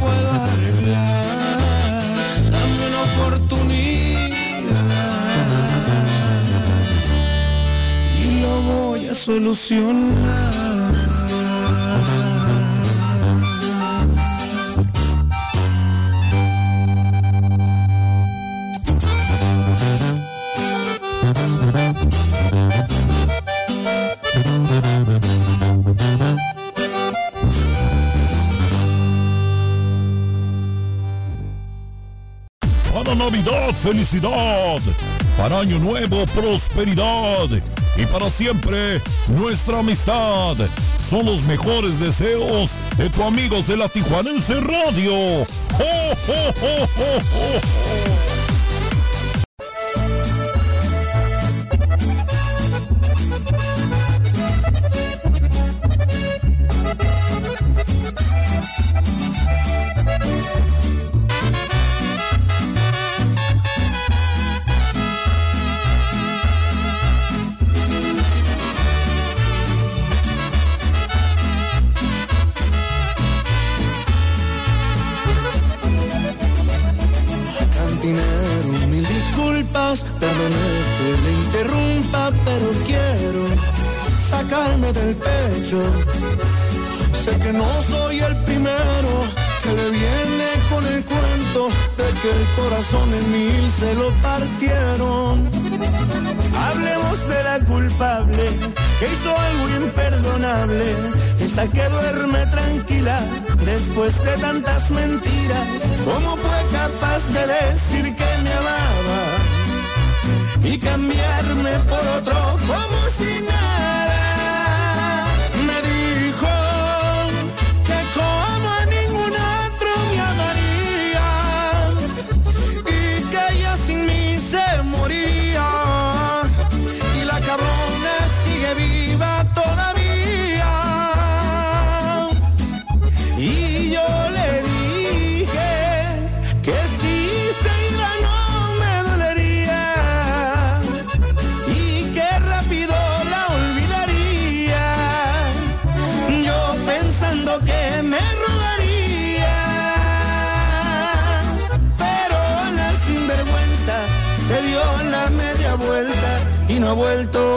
Puedo arreglar, dame una oportunidad y lo voy a solucionar. Navidad, felicidad. Para Año Nuevo, prosperidad. Y para siempre, nuestra amistad. Son los mejores deseos de tu amigos de la Tijuanense Radio. ¡Oh, oh, oh, de tantas mentiras. ¿Cómo fue capaz de decir que me amaba y cambiarme por otro como si nada? Vuelto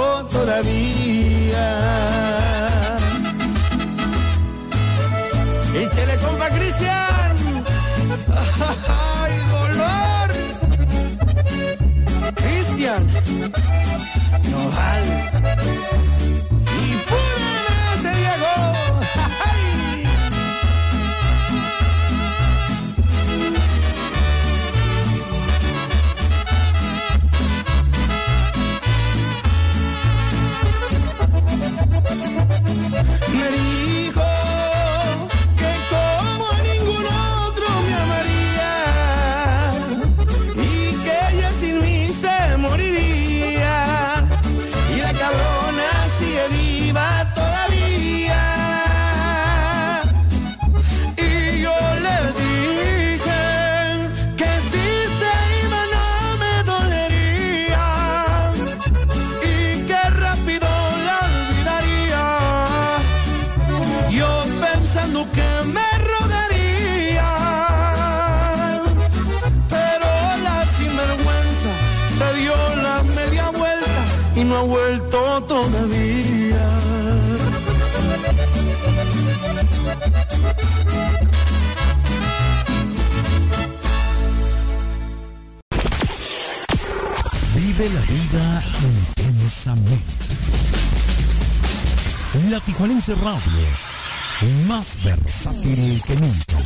La Tijuanense Radio, más versátil que nunca.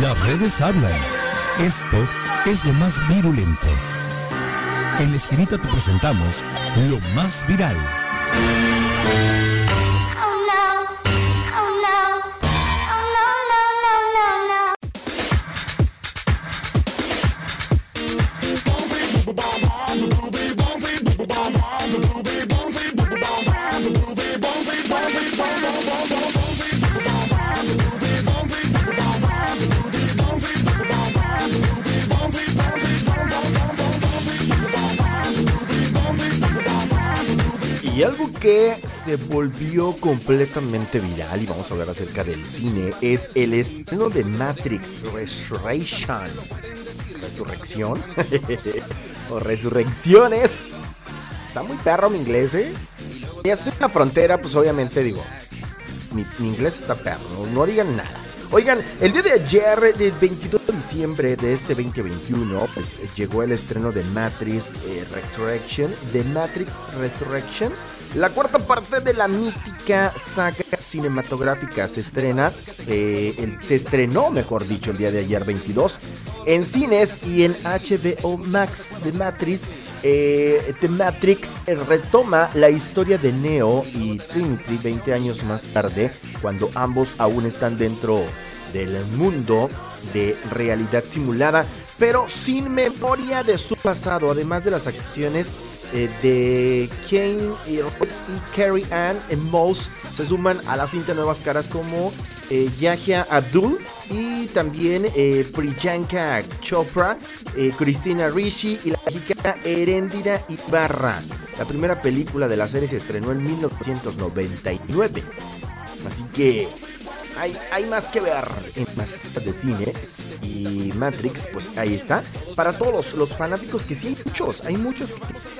Las redes hablan. Esto es lo más virulento. En la esquinita te presentamos lo más viral. Volvió completamente viral y vamos a hablar acerca del cine es el estreno de Matrix Resurrection. Resurrección. o resurrecciones. Está muy perro mi inglés, ¿eh? Ya estoy en la frontera, pues obviamente digo, mi, mi inglés está perro, no, no digan nada. Oigan, el día de ayer, el 22 de diciembre de este 2021, pues llegó el estreno de Matrix Resurrection, de Matrix Resurrection, la cuarta parte de la mítica saga cinematográfica se estrena, eh, se estrenó, mejor dicho, el día de ayer 22, en cines y en HBO Max de Matrix. Eh, The Matrix eh, retoma la historia de Neo y Trinity 20 años más tarde, cuando ambos aún están dentro del mundo de realidad simulada, pero sin memoria de su pasado, además de las acciones eh, de Kane y Rex y Carrie Ann en Mouse se suman a la cinta nuevas caras como eh, Yahya Abdul y también eh, Priyanka Chopra, eh, Cristina Ricci y la mexicana Erendira Ibarra. La primera película de la serie se estrenó en 1999. Así que hay, hay más que ver en citas de cine. Y Matrix, pues ahí está. Para todos los, fanáticos, que sí hay muchos, hay muchos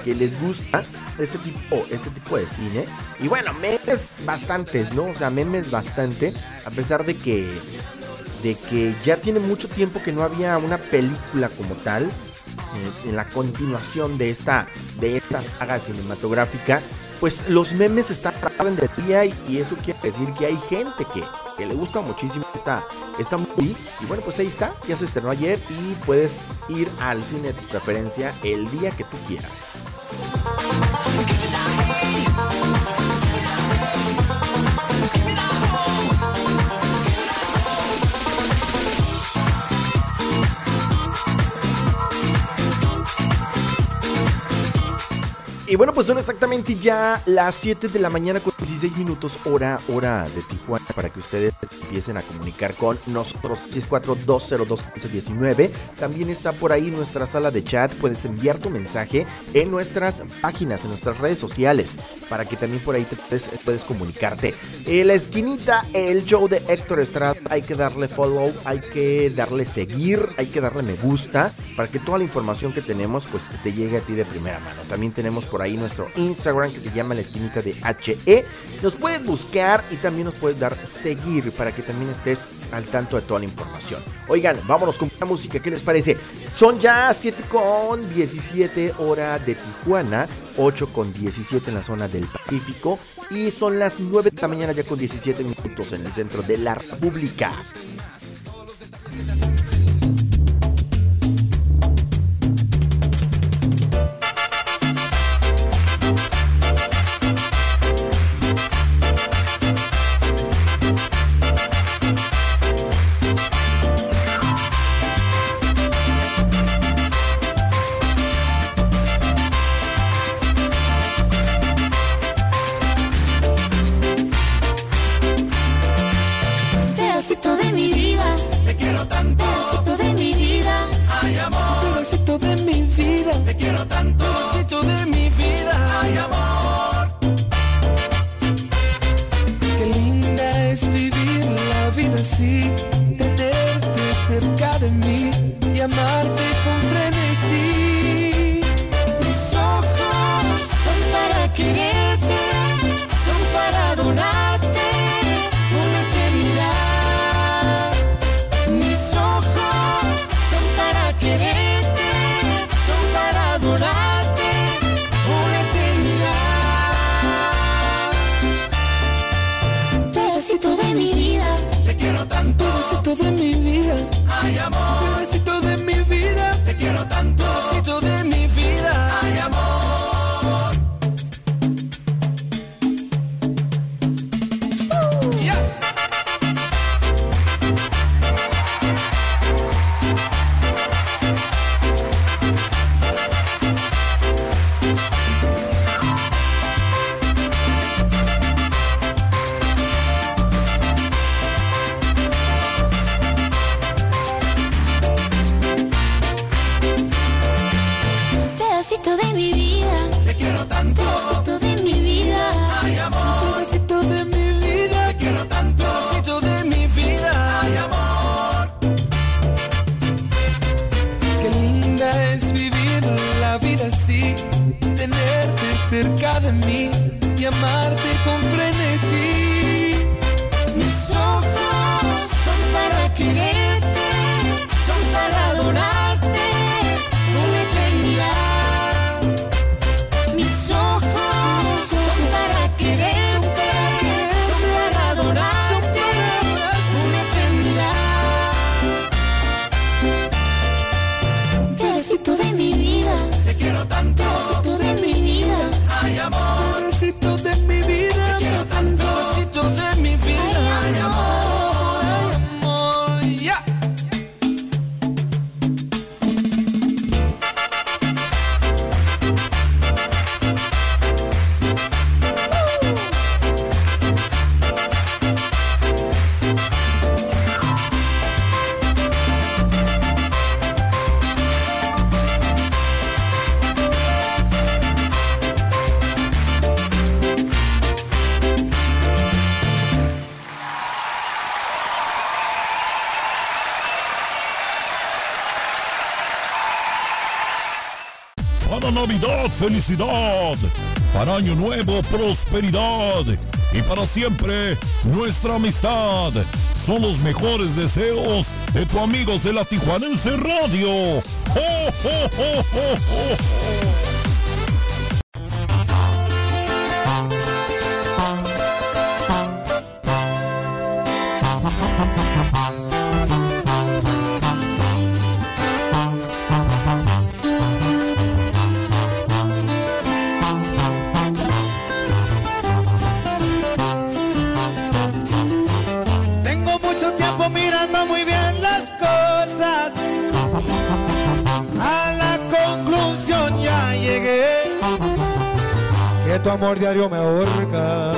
que, les gusta este tipo, este tipo de cine. Y bueno, memes bastantes, ¿no? O sea, memes bastante. A pesar de que, de que ya tiene mucho tiempo que no había una película como tal. eh, en la continuación de esta, de esta saga cinematográfica pues los memes están en de día y, y eso quiere decir que hay gente que, que le gusta muchísimo esta, esta movie. Y bueno, pues ahí está, ya se estrenó ayer y puedes ir al cine de tu preferencia el día que tú quieras. Y bueno, pues son exactamente ya las 7 de la mañana con 17 16 minutos hora, hora de Tijuana para que ustedes empiecen a comunicar con nosotros. 642021519. También está por ahí nuestra sala de chat. Puedes enviar tu mensaje en nuestras páginas, en nuestras redes sociales, para que también por ahí te puedes, puedes comunicarte. La esquinita, el show de Héctor Estrada. Hay que darle follow, hay que darle seguir, hay que darle me gusta para que toda la información que tenemos pues te llegue a ti de primera mano. También tenemos por ahí nuestro Instagram que se llama la esquinita de HE. Nos puedes buscar y también nos puedes dar seguir para que también estés al tanto de toda la información. Oigan, vámonos con la música, ¿qué les parece? Son ya 7 con 17 hora de Tijuana, 8 con 17 en la zona del Pacífico y son las 9 de la mañana ya con 17 minutos en el centro de la República. Felicidad. Para Año Nuevo, prosperidad. Y para siempre, nuestra amistad. Son los mejores deseos de tu amigos de la Tijuanense Radio. ¡Oh, oh, oh! Amor diario me ahorca.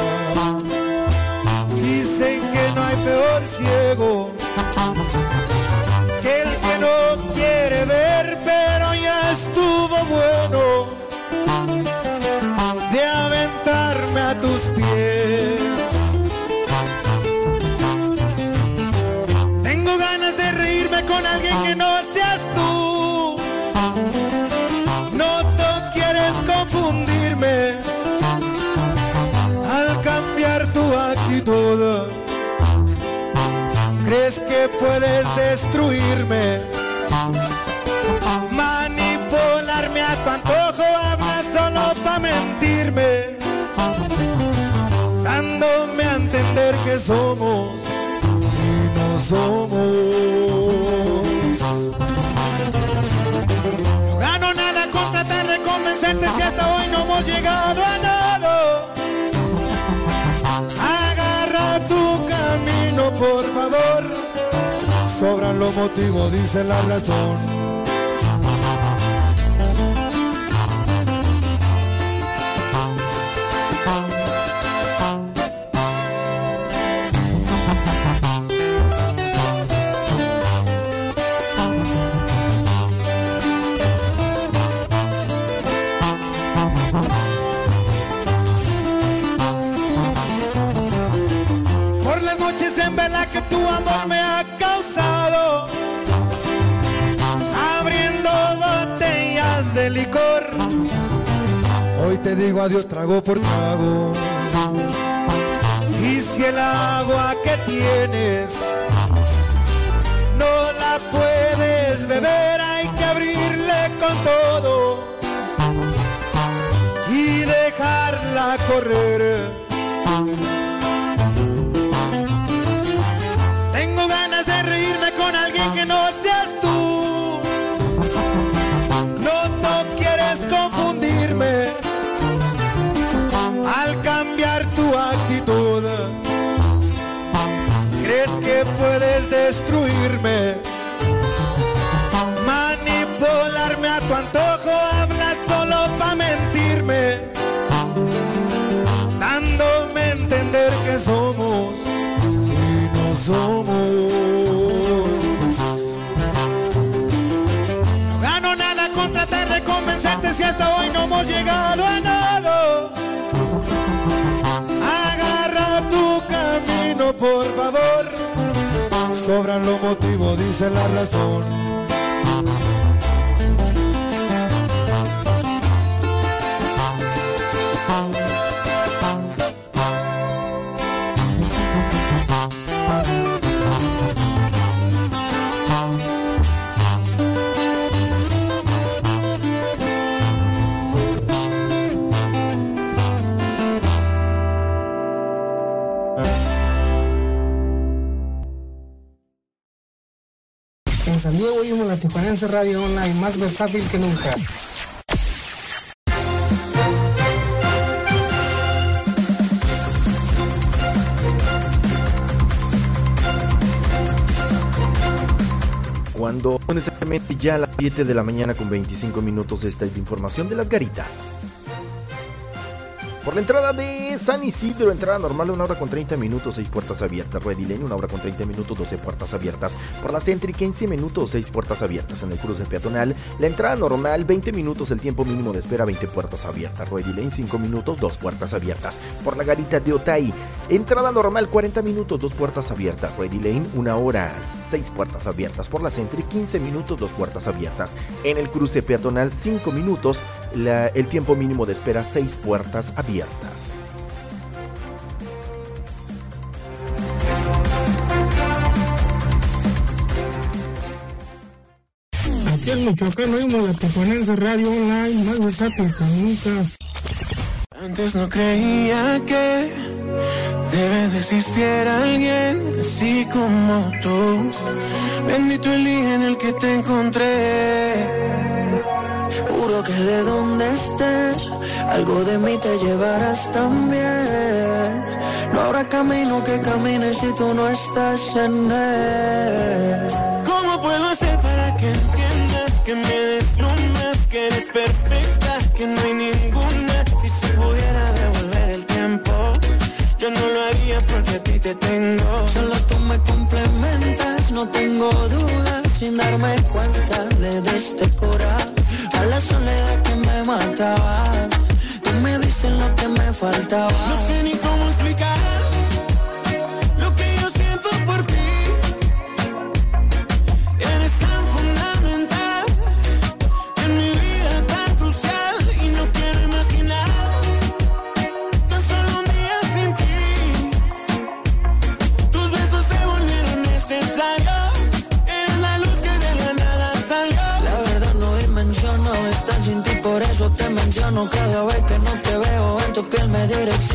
Destruirme? Manipularme a tu antojo, hablas solo para mentirme. Dándome a entender que somos y no somos. No gano nada con tratar de convencerte si hasta hoy no hemos llegado a nada. Agarra tu camino, por favor. Sobran los motivos, dice la razón. Hoy te digo adiós trago por trago. Y si el agua que tienes no la puedes beber, hay que abrirle con todo y dejarla correr. Destruirme? Manipularme a tu antojo, hablas solo para mentirme. Dándome a entender que somos y no somos. No gano nada con tratar de convencerte si hasta hoy no hemos llegado Sobran los motivos, dice la razón. Diego oímos la Tijuanense Radio Online, más versátil que nunca. Cuando necesariamente ya a las 7 de la mañana con 25 minutos esta es la información de las garitas. Por la entrada de San Isidro, entrada normal, una hora con 30 minutos, 6 puertas abiertas. Ready Lane, una hora con 30 minutos, 12 puertas abiertas. Por la Sentry, 15 minutos, 6 puertas abiertas. En el cruce peatonal, la entrada normal, 20 minutos, el tiempo mínimo de espera, 20 puertas abiertas. Ready Lane, 5 minutos, 2 puertas abiertas. Por la garita de Otay, entrada normal, 40 minutos, 2 puertas abiertas. Ready Lane, una hora, 6 puertas abiertas. Por la Sentry, 15 minutos, 2 puertas abiertas. En el cruce peatonal, 5 minutos, la- el tiempo mínimo de espera, 6 puertas abiertas. Michoacán oímos la Tijuanense Radio Online, más versátil nunca. Antes no creía que debe de existir alguien así como tú. Bendito el día en el que te encontré. Juro que de donde estés, algo de mí te llevarás también. No habrá camino que camine si tú no estás en él. ¿Cómo puedo hacer Solo tú me complementas, no tengo dudas. Sin darme cuenta de este corazón a la soledad que me mataba. Tú me dices lo que me faltaba. No sé ni cómo explicar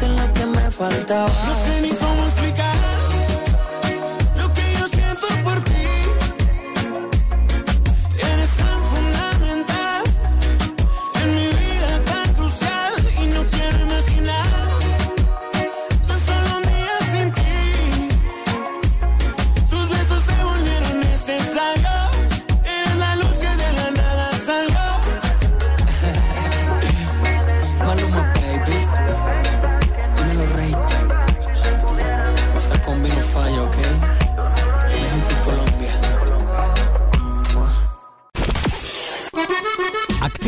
Diste que me faltaba. No sé ni cómo explicar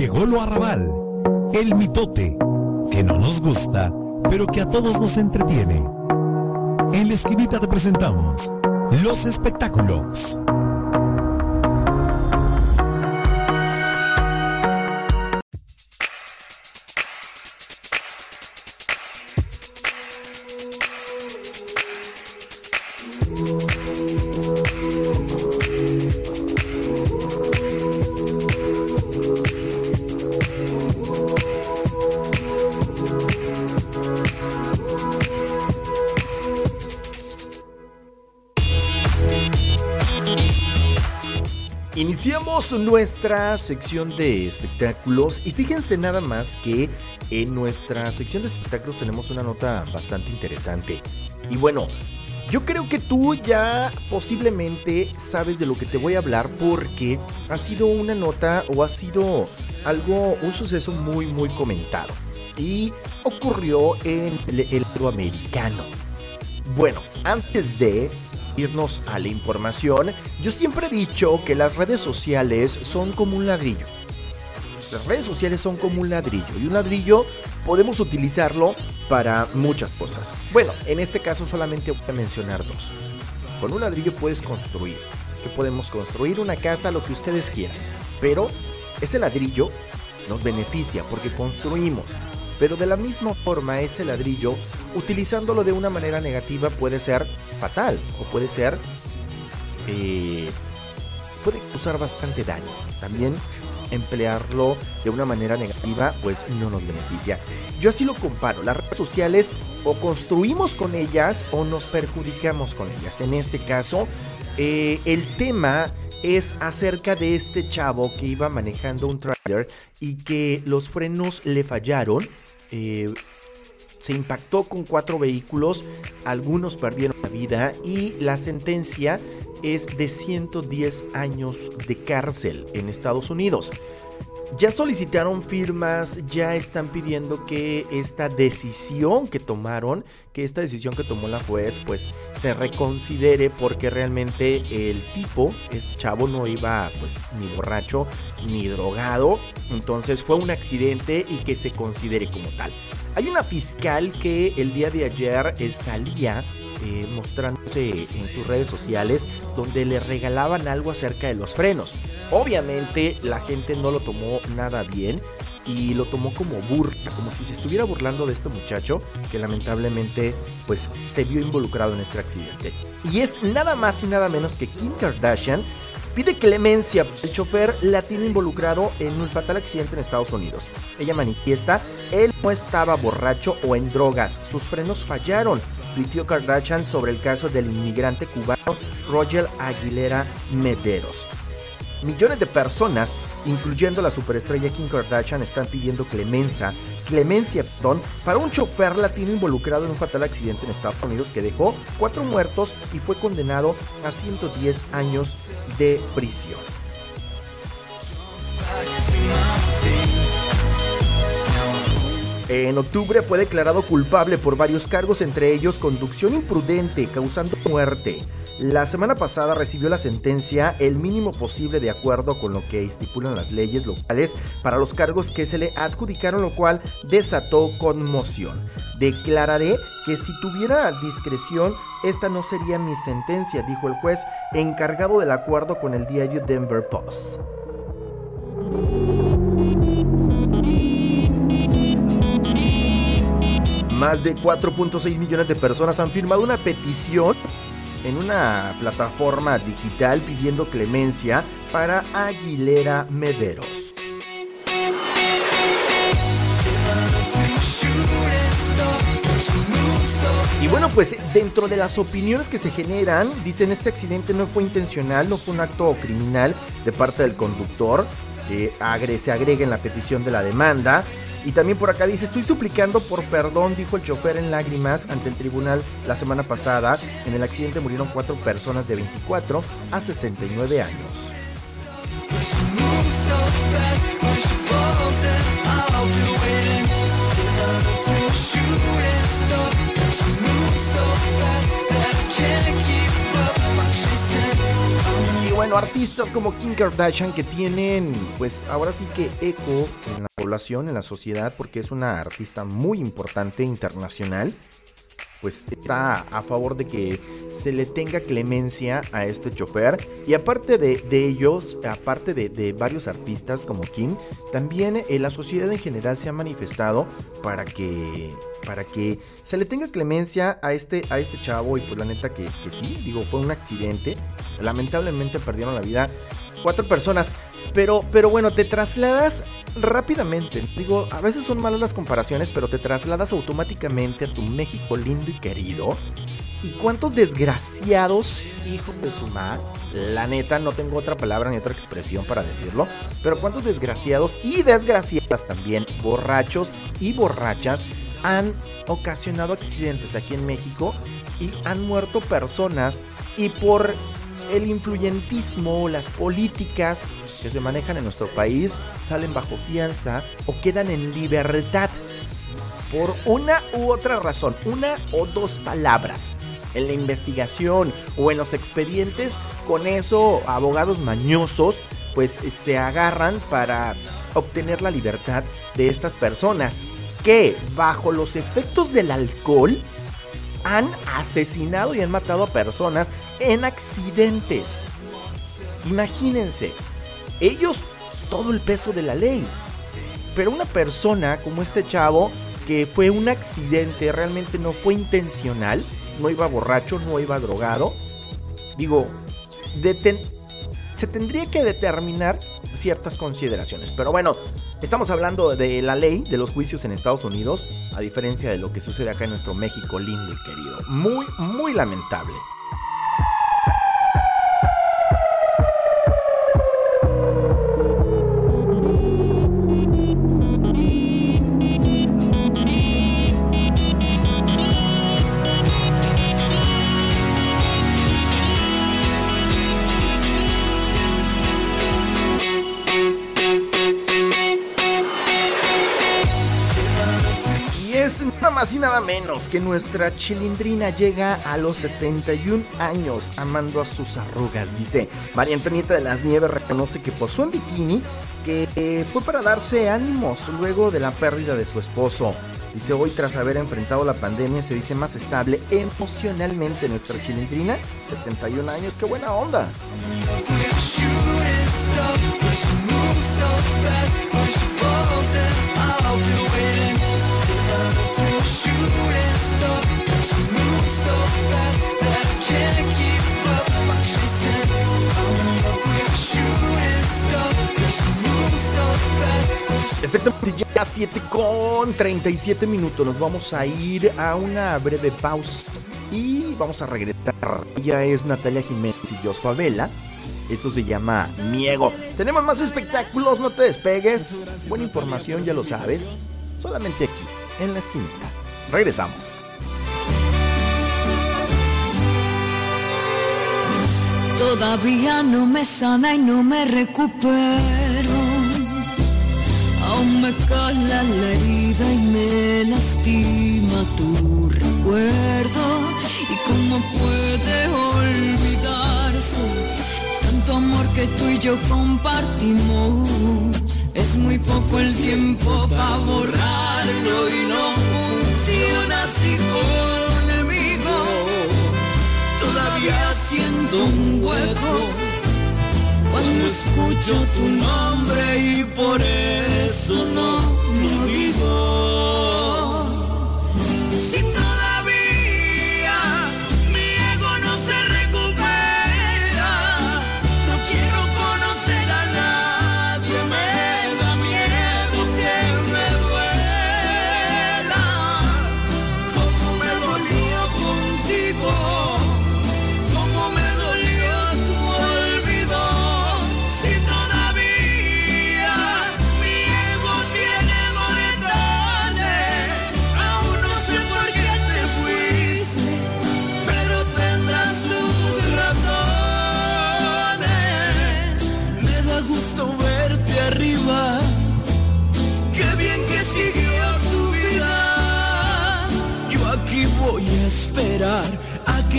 Llegó lo arrabal, el mitote, que no nos gusta, pero que a todos nos entretiene. En la esquinita te presentamos los espectáculos. Iniciamos nuestra sección de espectáculos y fíjense nada más que en nuestra sección de espectáculos tenemos una nota bastante interesante. Y bueno, yo creo que tú ya posiblemente sabes de lo que te voy a hablar porque ha sido una nota o ha sido algo, un suceso muy muy comentado. Y ocurrió en el, el americano. Bueno, antes de irnos a la información, yo siempre he dicho que las redes sociales son como un ladrillo. Las redes sociales son como un ladrillo y un ladrillo podemos utilizarlo para muchas cosas. Bueno, en este caso solamente voy a mencionar dos. Con un ladrillo puedes construir. Que podemos construir una casa, lo que ustedes quieran. Pero ese ladrillo nos beneficia porque construimos. Pero de la misma forma ese ladrillo, utilizándolo de una manera negativa puede ser fatal o puede ser... eh, puede causar bastante daño. También emplearlo de una manera negativa pues no nos beneficia. Yo así lo comparo. Las redes sociales o construimos con ellas o nos perjudicamos con ellas. En este caso, eh, el tema es acerca de este chavo que iba manejando un trailer y que los frenos le fallaron. Eh, se impactó con cuatro vehículos, algunos perdieron la vida y la sentencia es de 110 años de cárcel en Estados Unidos. Ya solicitaron firmas, ya están pidiendo que esta decisión que tomaron, que esta decisión que tomó la juez, pues se reconsidere porque realmente el tipo, este chavo no iba pues ni borracho ni drogado, entonces fue un accidente y que se considere como tal. Hay una fiscal que el día de ayer eh, salía eh, mostrándose en sus redes sociales donde le regalaban algo acerca de los frenos. Obviamente la gente no lo tomó nada bien y lo tomó como burla, como si se estuviera burlando de este muchacho que lamentablemente pues se vio involucrado en este accidente. Y es nada más y nada menos que Kim Kardashian pide clemencia el chofer latino involucrado en un fatal accidente en Estados Unidos. Ella manifiesta, él no estaba borracho o en drogas, sus frenos fallaron. Tuiteó Kardashian sobre el caso del inmigrante cubano Roger Aguilera Mederos. Millones de personas, incluyendo la superestrella Kim Kardashian, están pidiendo clemencia, clemencia perdón, para un chofer latino involucrado en un fatal accidente en Estados Unidos que dejó cuatro muertos y fue condenado a 110 años de prisión. En octubre fue declarado culpable por varios cargos, entre ellos conducción imprudente causando muerte. La semana pasada recibió la sentencia el mínimo posible de acuerdo con lo que estipulan las leyes locales para los cargos que se le adjudicaron, lo cual desató conmoción. Declararé que si tuviera discreción, esta no sería mi sentencia, dijo el juez encargado del acuerdo con el diario Denver Post. Más de 4.6 millones de personas han firmado una petición en una plataforma digital pidiendo clemencia para Aguilera Mederos. Y bueno, pues dentro de las opiniones que se generan, dicen este accidente no fue intencional, no fue un acto criminal de parte del conductor. Eh, agre- se agrega en la petición de la demanda. Y también por acá dice, estoy suplicando por perdón, dijo el chofer en lágrimas ante el tribunal la semana pasada. En el accidente murieron cuatro personas de 24 a 69 años. Y bueno, artistas como Kim Kardashian que tienen, pues ahora sí que eco en la población, en la sociedad, porque es una artista muy importante internacional, pues está a favor de que se le tenga clemencia a este chofer. Y aparte de, de ellos, aparte de, de varios artistas como Kim, también eh, la sociedad en general se ha manifestado para que, para que se le tenga clemencia a este, a este chavo. Y pues la neta que, que sí, digo, fue un accidente. Lamentablemente perdieron la vida cuatro personas. Pero, pero bueno, te trasladas rápidamente. Digo, a veces son malas las comparaciones, pero te trasladas automáticamente a tu México lindo y querido. ¿Y cuántos desgraciados hijos de su madre? La neta, no tengo otra palabra ni otra expresión para decirlo. Pero cuántos desgraciados y desgraciadas también, borrachos y borrachas, han ocasionado accidentes aquí en México y han muerto personas y por el influyentismo, las políticas que se manejan en nuestro país salen bajo fianza o quedan en libertad por una u otra razón, una o dos palabras. En la investigación o en los expedientes, con eso abogados mañosos pues se agarran para obtener la libertad de estas personas que bajo los efectos del alcohol han asesinado y han matado a personas en accidentes. Imagínense, ellos todo el peso de la ley. Pero una persona como este chavo, que fue un accidente, realmente no fue intencional, no iba borracho, no iba drogado, digo, se tendría que determinar ciertas consideraciones. Pero bueno, estamos hablando de la ley de los juicios en Estados Unidos, a diferencia de lo que sucede acá en nuestro México lindo y querido. Muy, muy lamentable. Nada menos que nuestra chilindrina llega a los 71 años amando a sus arrugas. Dice María Antonieta de las Nieves reconoce que posó en bikini que eh, fue para darse ánimos luego de la pérdida de su esposo. Dice hoy tras haber enfrentado la pandemia se dice más estable emocionalmente nuestra chilindrina. 71 años, qué buena onda. Exactamente ya 7 con 37 minutos. Nos vamos a ir a una breve pausa y vamos a regresar. Ella es Natalia Jiménez y Joshua Vela. Esto se llama Miego. Tenemos más espectáculos, no te despegues. Buena información, ya lo sabes. Solamente aquí, en la esquinita. Regresamos. Todavía no me sana y no me recupero. Aún me cala la herida y me lastima tu recuerdo. ¿Y cómo puede olvidarse tanto amor que tú y yo compartimos? Es muy poco el tiempo para borrarlo y no funciona así conmigo. Todavía siento un hueco cuando escucho tu nombre y por eso no lo digo.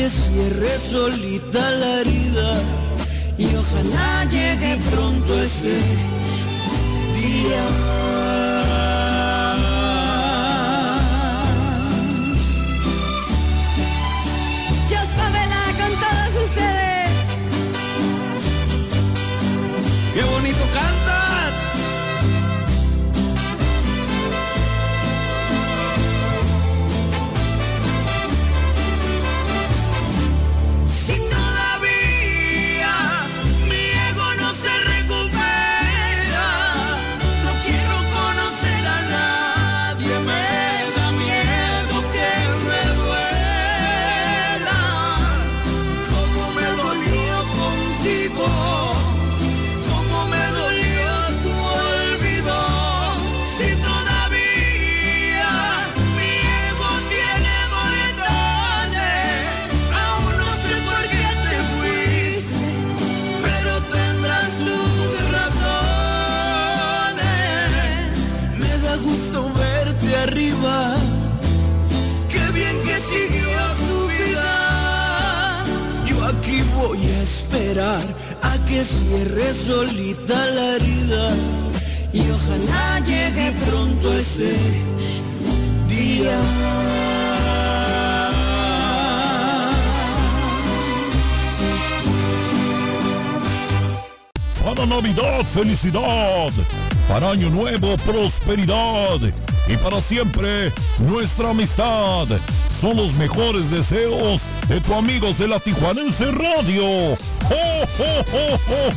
Cierre solita la herida y ojalá llegue pronto ese día. Cierre solita la herida y ojalá llegue pronto ese día. Para Navidad, felicidad. Para Año Nuevo, prosperidad. Y para siempre, nuestra amistad. Son los mejores deseos de tu amigos de la Tijuanense Radio. ¡Oh, oh, oh, oh,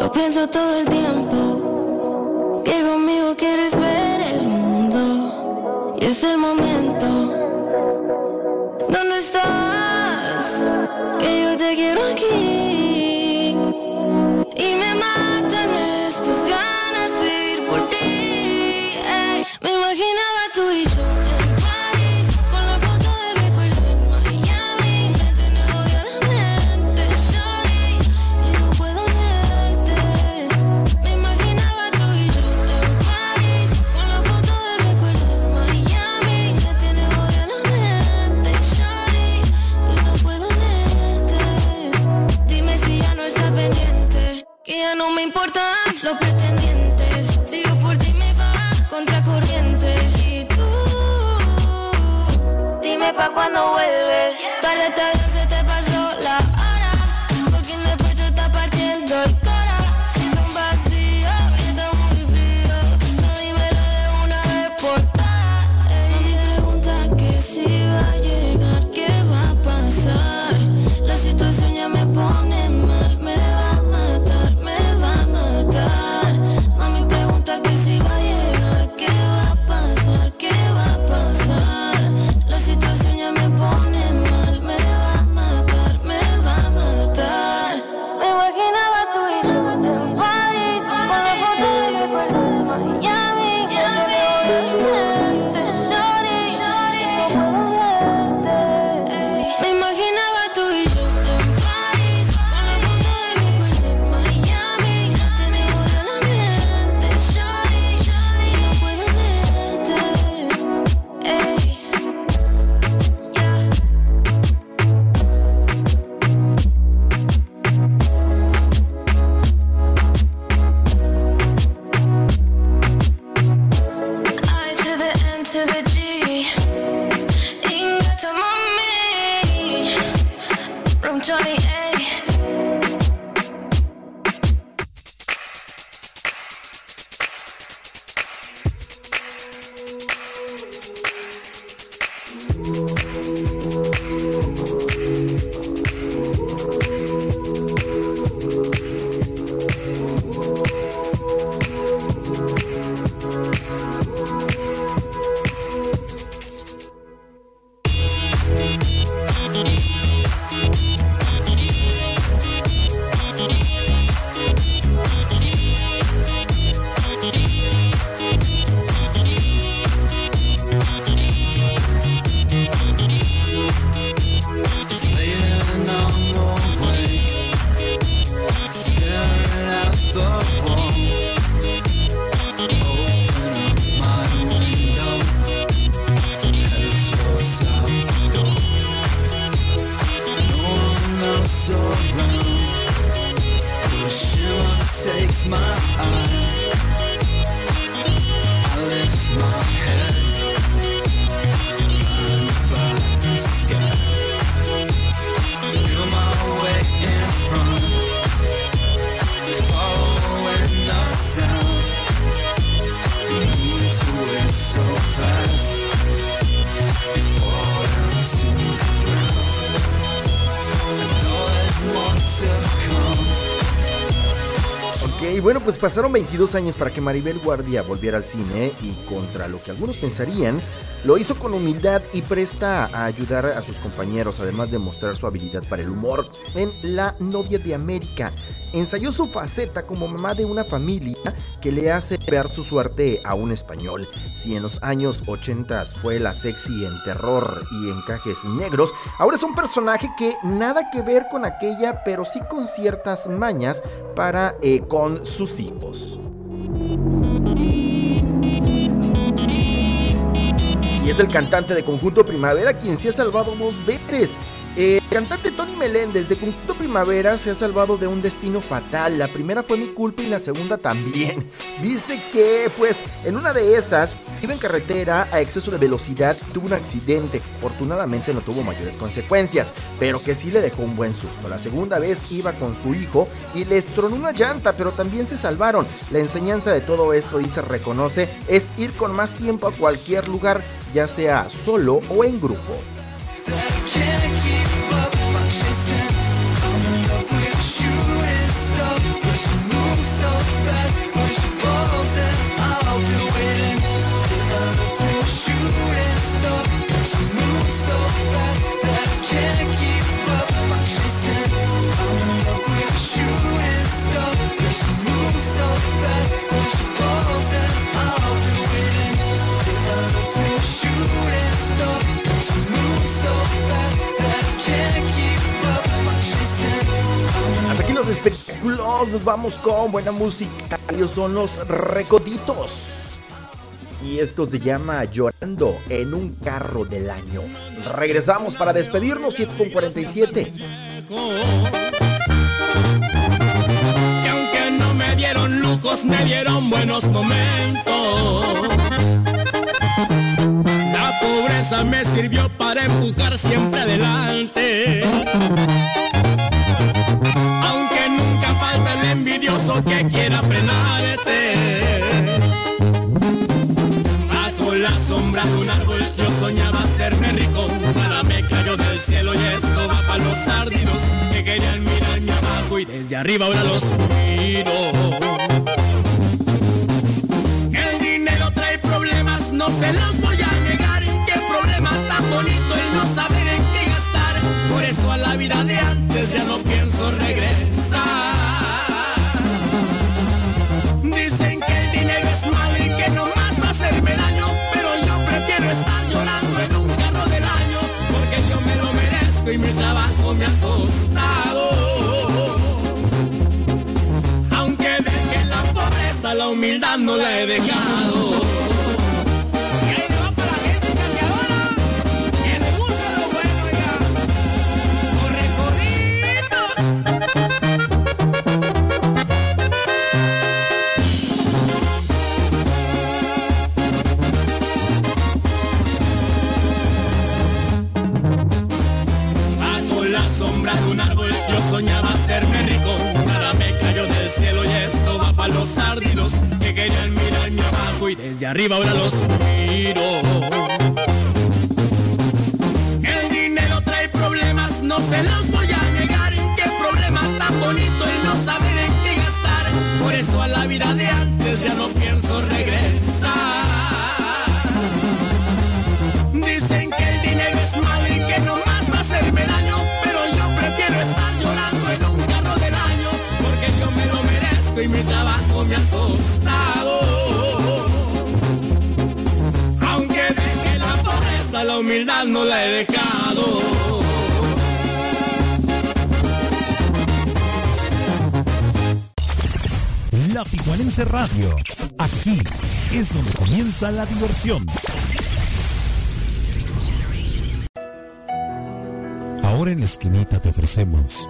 oh, pienso todo el tiempo, que conmigo quieres ver el mundo y es el momento. Pasaron 22 años para que Maribel Guardia volviera al cine y contra lo que algunos pensarían, lo hizo con humildad y presta a ayudar a sus compañeros, además de mostrar su habilidad para el humor en La novia de América. Ensayó su faceta como mamá de una familia que le hace ver su suerte a un español. Si en los años 80 fue la sexy en terror y encajes negros, ahora es un personaje que nada que ver con aquella, pero sí con ciertas mañas para eh, con sus Y es el cantante de Conjunto Primavera quien se ha salvado dos veces. El cantante Tony Meléndez de Conjunto Primavera se ha salvado de un destino fatal. La primera fue mi culpa y la segunda también. Dice que, pues, en una de esas, iba en carretera a exceso de velocidad, tuvo un accidente. Afortunadamente no tuvo mayores consecuencias, pero que sí le dejó un buen susto. La segunda vez iba con su hijo y les tronó una llanta, pero también se salvaron. La enseñanza de todo esto, dice, reconoce, es ir con más tiempo a cualquier lugar, ya sea solo o en grupo. Espectáculos, nos vamos con buena música. Ellos son los recoditos. Y esto se llama Llorando en un carro del año. Regresamos para despedirnos, 7 con 47. Y aunque no me dieron lujos, me dieron buenos momentos. La pobreza me sirvió para empujar siempre adelante. Envidioso que quiera frenarte. Bajo la sombra de un árbol yo soñaba hacerme rico. Nada me cayó del cielo y esto va para los sardinos que querían mirarme abajo y desde arriba ahora los miro. El dinero trae problemas, no se los voy a negar. Qué problema tan bonito el no saber en qué gastar. Por eso a la vida de antes ya no pienso regresar. Estar llorando en un carro del año. Porque yo me lo merezco y mi trabajo me ha costado. Aunque deje la pobreza, la humildad no la he dejado. Para los sardinos que querían mirarme abajo y desde arriba ahora los miro. El dinero trae problemas, no se los voy a negar. Qué problema tan bonito el no saber en qué gastar. Por eso a la vida de antes ya no pienso regresar. Mi trabajo me ha costado. Aunque deje la pobreza, la humildad no la he dejado. La Tijuanense Radio. Aquí es donde comienza la diversión. Ahora en la esquinita te ofrecemos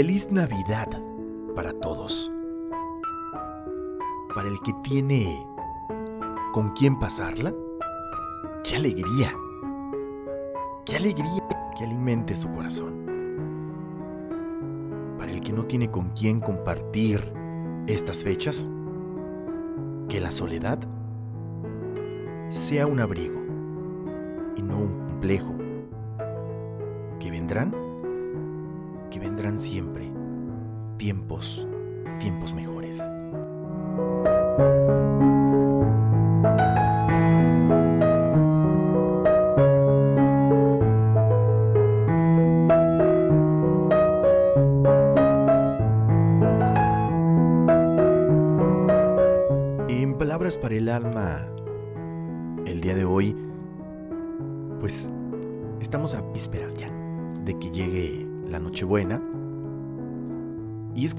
feliz Navidad para todos. Para el que tiene con quién pasarla. ¡Qué alegría! ¡Qué alegría que alimente su corazón! Para el que no tiene con quién compartir estas fechas, que la soledad sea un abrigo y no un complejo. Que vendrán, que vendrán siempre tiempos, tiempos mejores.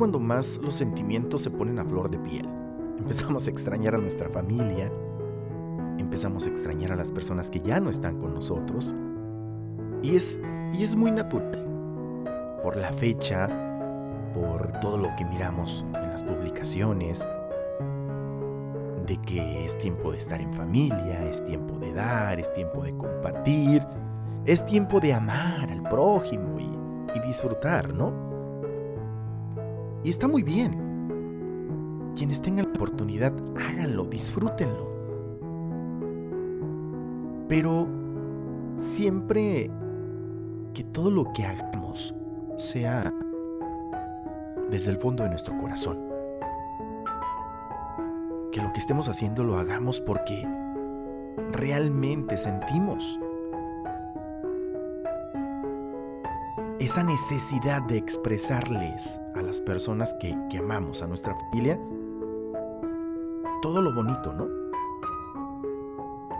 Cuando más los sentimientos se ponen a flor de piel. Empezamos a extrañar a nuestra familia, empezamos a extrañar a las personas que ya no están con nosotros. Y es, y es muy natural. Por la fecha, por todo lo que miramos en las publicaciones, de que es tiempo de estar en familia, es tiempo de dar, es tiempo de compartir, es tiempo de amar al prójimo y, y disfrutar, ¿no? Y está muy bien. Quienes tengan la oportunidad, háganlo, disfrútenlo. Pero siempre que todo lo que hagamos sea desde el fondo de nuestro corazón. Que lo que estemos haciendo lo hagamos porque realmente sentimos esa necesidad de expresarles a las personas que, que amamos, a nuestra familia, todo lo bonito, ¿no?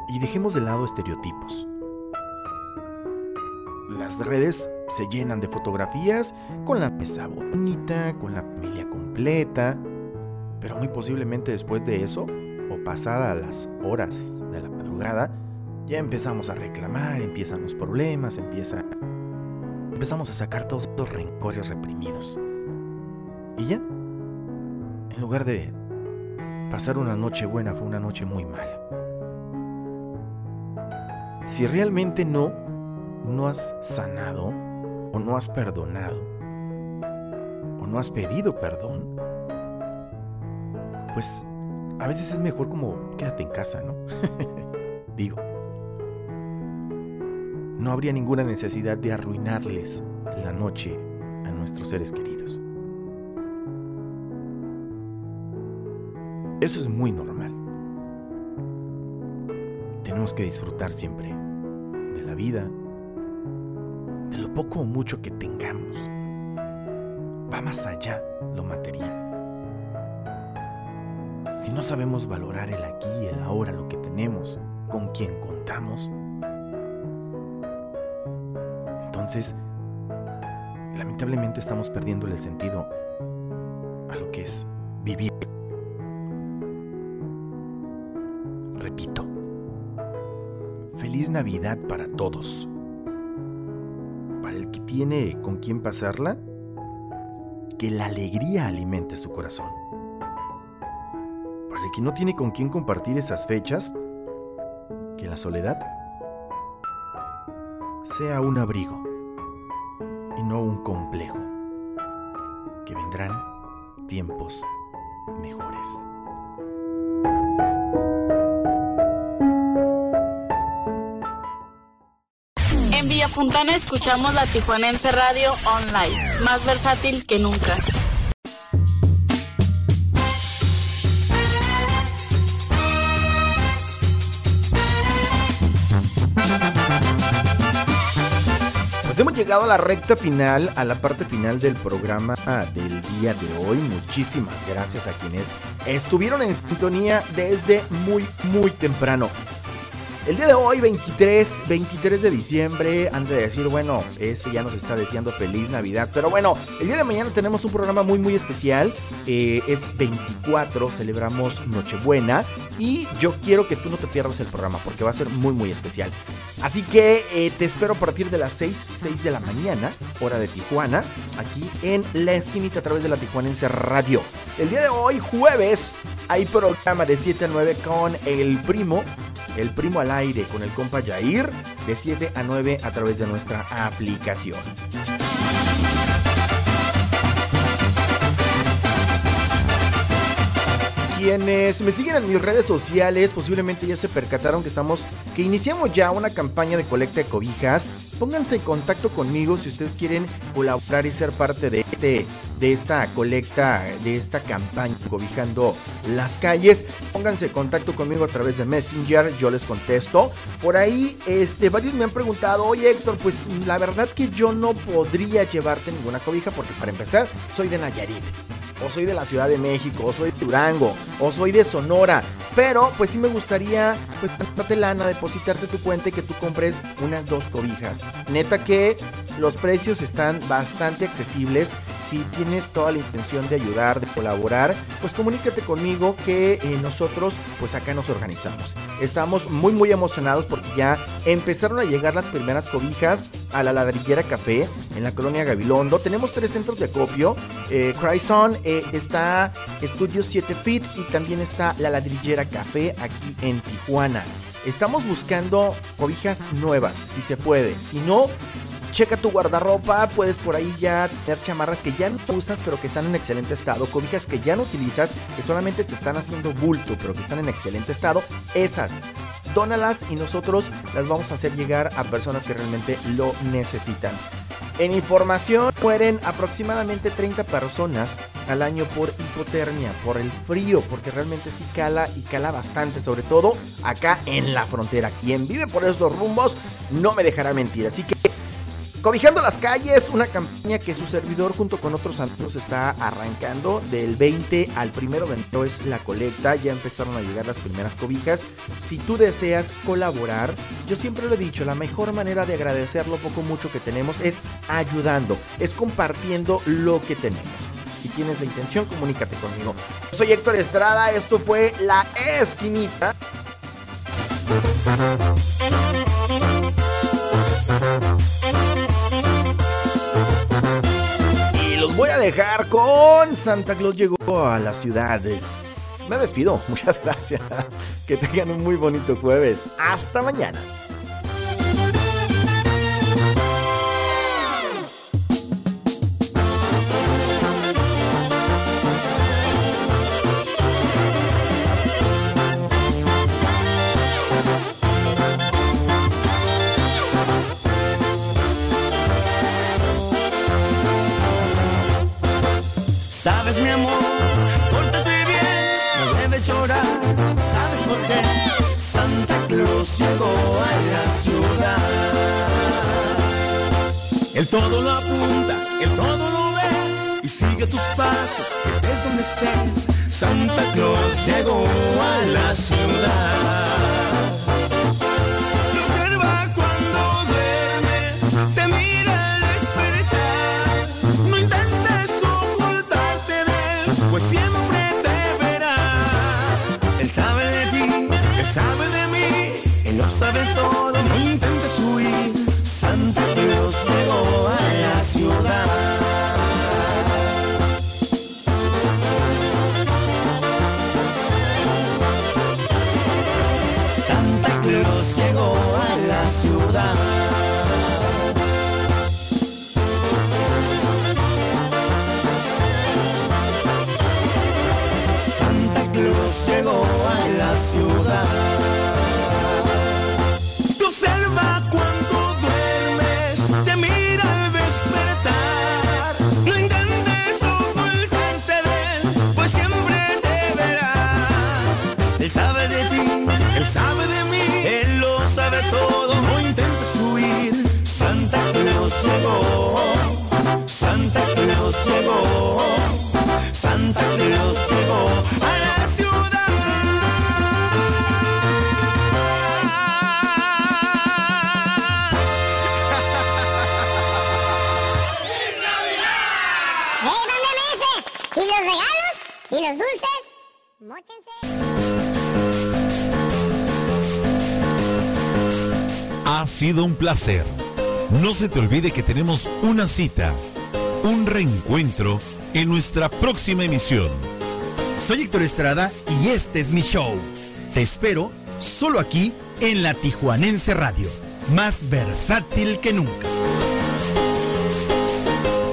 Y dejemos de lado estereotipos. Las redes se llenan de fotografías con la mesa bonita, con la familia completa, pero muy posiblemente después de eso, o pasadas las horas de la madrugada, ya empezamos a reclamar, empiezan los problemas, empieza, empezamos a sacar todos los rencores reprimidos. Y ya, en lugar de pasar una noche buena, fue una noche muy mala. Si realmente no, no has sanado, o no has perdonado, o no has pedido perdón, pues a veces es mejor como quédate en casa, ¿no? Digo, no habría ninguna necesidad de arruinarles la noche a nuestros seres queridos. Eso es muy normal. Tenemos que disfrutar siempre de la vida, de lo poco o mucho que tengamos. Va más allá lo material. Si no sabemos valorar el aquí y el ahora, lo que tenemos, con quien contamos, entonces lamentablemente estamos perdiendo el sentido a lo que es vivir. Repito, feliz Navidad para todos. Para el que tiene con quién pasarla, que la alegría alimente su corazón. Para el que no tiene con quién compartir esas fechas, que la soledad sea un abrigo y no un complejo, que vendrán tiempos mejores. En Villa Fontana escuchamos la Tijuanense Radio Online, más versátil que nunca. Llegado a la recta final, a la parte final del programa del día de hoy. Muchísimas gracias a quienes estuvieron en sintonía desde muy, muy temprano. El día de hoy, 23, 23 de diciembre, antes de decir, bueno, este ya nos está deseando feliz Navidad. Pero bueno, el día de mañana tenemos un programa muy, muy especial. Eh, es 24, celebramos Nochebuena. Y yo quiero que tú no te pierdas el programa porque va a ser muy, muy especial. Así que eh, te espero a partir de las 6, 6 de la mañana, hora de Tijuana, aquí en La Esquinita a través de la Tijuanense Radio. El día de hoy, jueves, hay programa de 7 a 9 con el primo el primo al aire con el compa Jair de 7 a 9 a través de nuestra aplicación. Quienes me siguen en mis redes sociales posiblemente ya se percataron que estamos que iniciamos ya una campaña de colecta de cobijas. Pónganse en contacto conmigo si ustedes quieren colaborar y ser parte de de esta colecta, de esta campaña cobijando las calles. Pónganse en contacto conmigo a través de Messenger, yo les contesto. Por ahí, este, varios me han preguntado, oye Héctor, pues la verdad que yo no podría llevarte ninguna cobija porque para empezar soy de Nayarit. O soy de la Ciudad de México, o soy de Durango, o soy de Sonora. Pero pues sí me gustaría pues darte lana, depositarte tu cuenta y que tú compres unas dos cobijas. Neta que los precios están bastante accesibles. Si tienes toda la intención de ayudar, de colaborar, pues comunícate conmigo que eh, nosotros pues acá nos organizamos. Estamos muy muy emocionados porque ya empezaron a llegar las primeras cobijas a la ladrillera café en la colonia Gabilondo. Tenemos tres centros de acopio. Eh, Cryson está Estudio 7 Feet y también está la ladrillera café aquí en Tijuana. Estamos buscando cobijas nuevas, si se puede. Si no, checa tu guardarropa, puedes por ahí ya tener chamarras que ya no usas pero que están en excelente estado, cobijas que ya no utilizas, que solamente te están haciendo bulto pero que están en excelente estado, esas, dónalas y nosotros las vamos a hacer llegar a personas que realmente lo necesitan. En información mueren aproximadamente 30 personas al año por hipotermia, por el frío, porque realmente sí cala y cala bastante, sobre todo acá en la frontera. Quien vive por esos rumbos no me dejará mentir, así que Cobijando las calles, una campaña que su servidor junto con otros amigos está arrancando del 20 al 1 de enero es la colecta, ya empezaron a llegar las primeras cobijas. Si tú deseas colaborar, yo siempre lo he dicho, la mejor manera de agradecer lo poco mucho que tenemos es ayudando, es compartiendo lo que tenemos. Si tienes la intención, comunícate conmigo. Soy Héctor Estrada, esto fue La Esquinita. Los voy a dejar con Santa Claus llegó a las ciudades. Me despido, muchas gracias. Que tengan un muy bonito jueves. Hasta mañana. Él todo lo apunta, él todo lo ve y sigue tus pasos, estés donde estés. Santa Claus llegó a la ciudad. Llegó a la ciudad. ¡Eh, mándame ese! ¿Y los regalos? ¿Y los dulces? Móchense. Ha sido un placer. No se te olvide que tenemos una cita, un reencuentro en nuestra próxima emisión. Soy Héctor Estrada y este es mi show. Te espero solo aquí en la Tijuanense Radio, más versátil que nunca.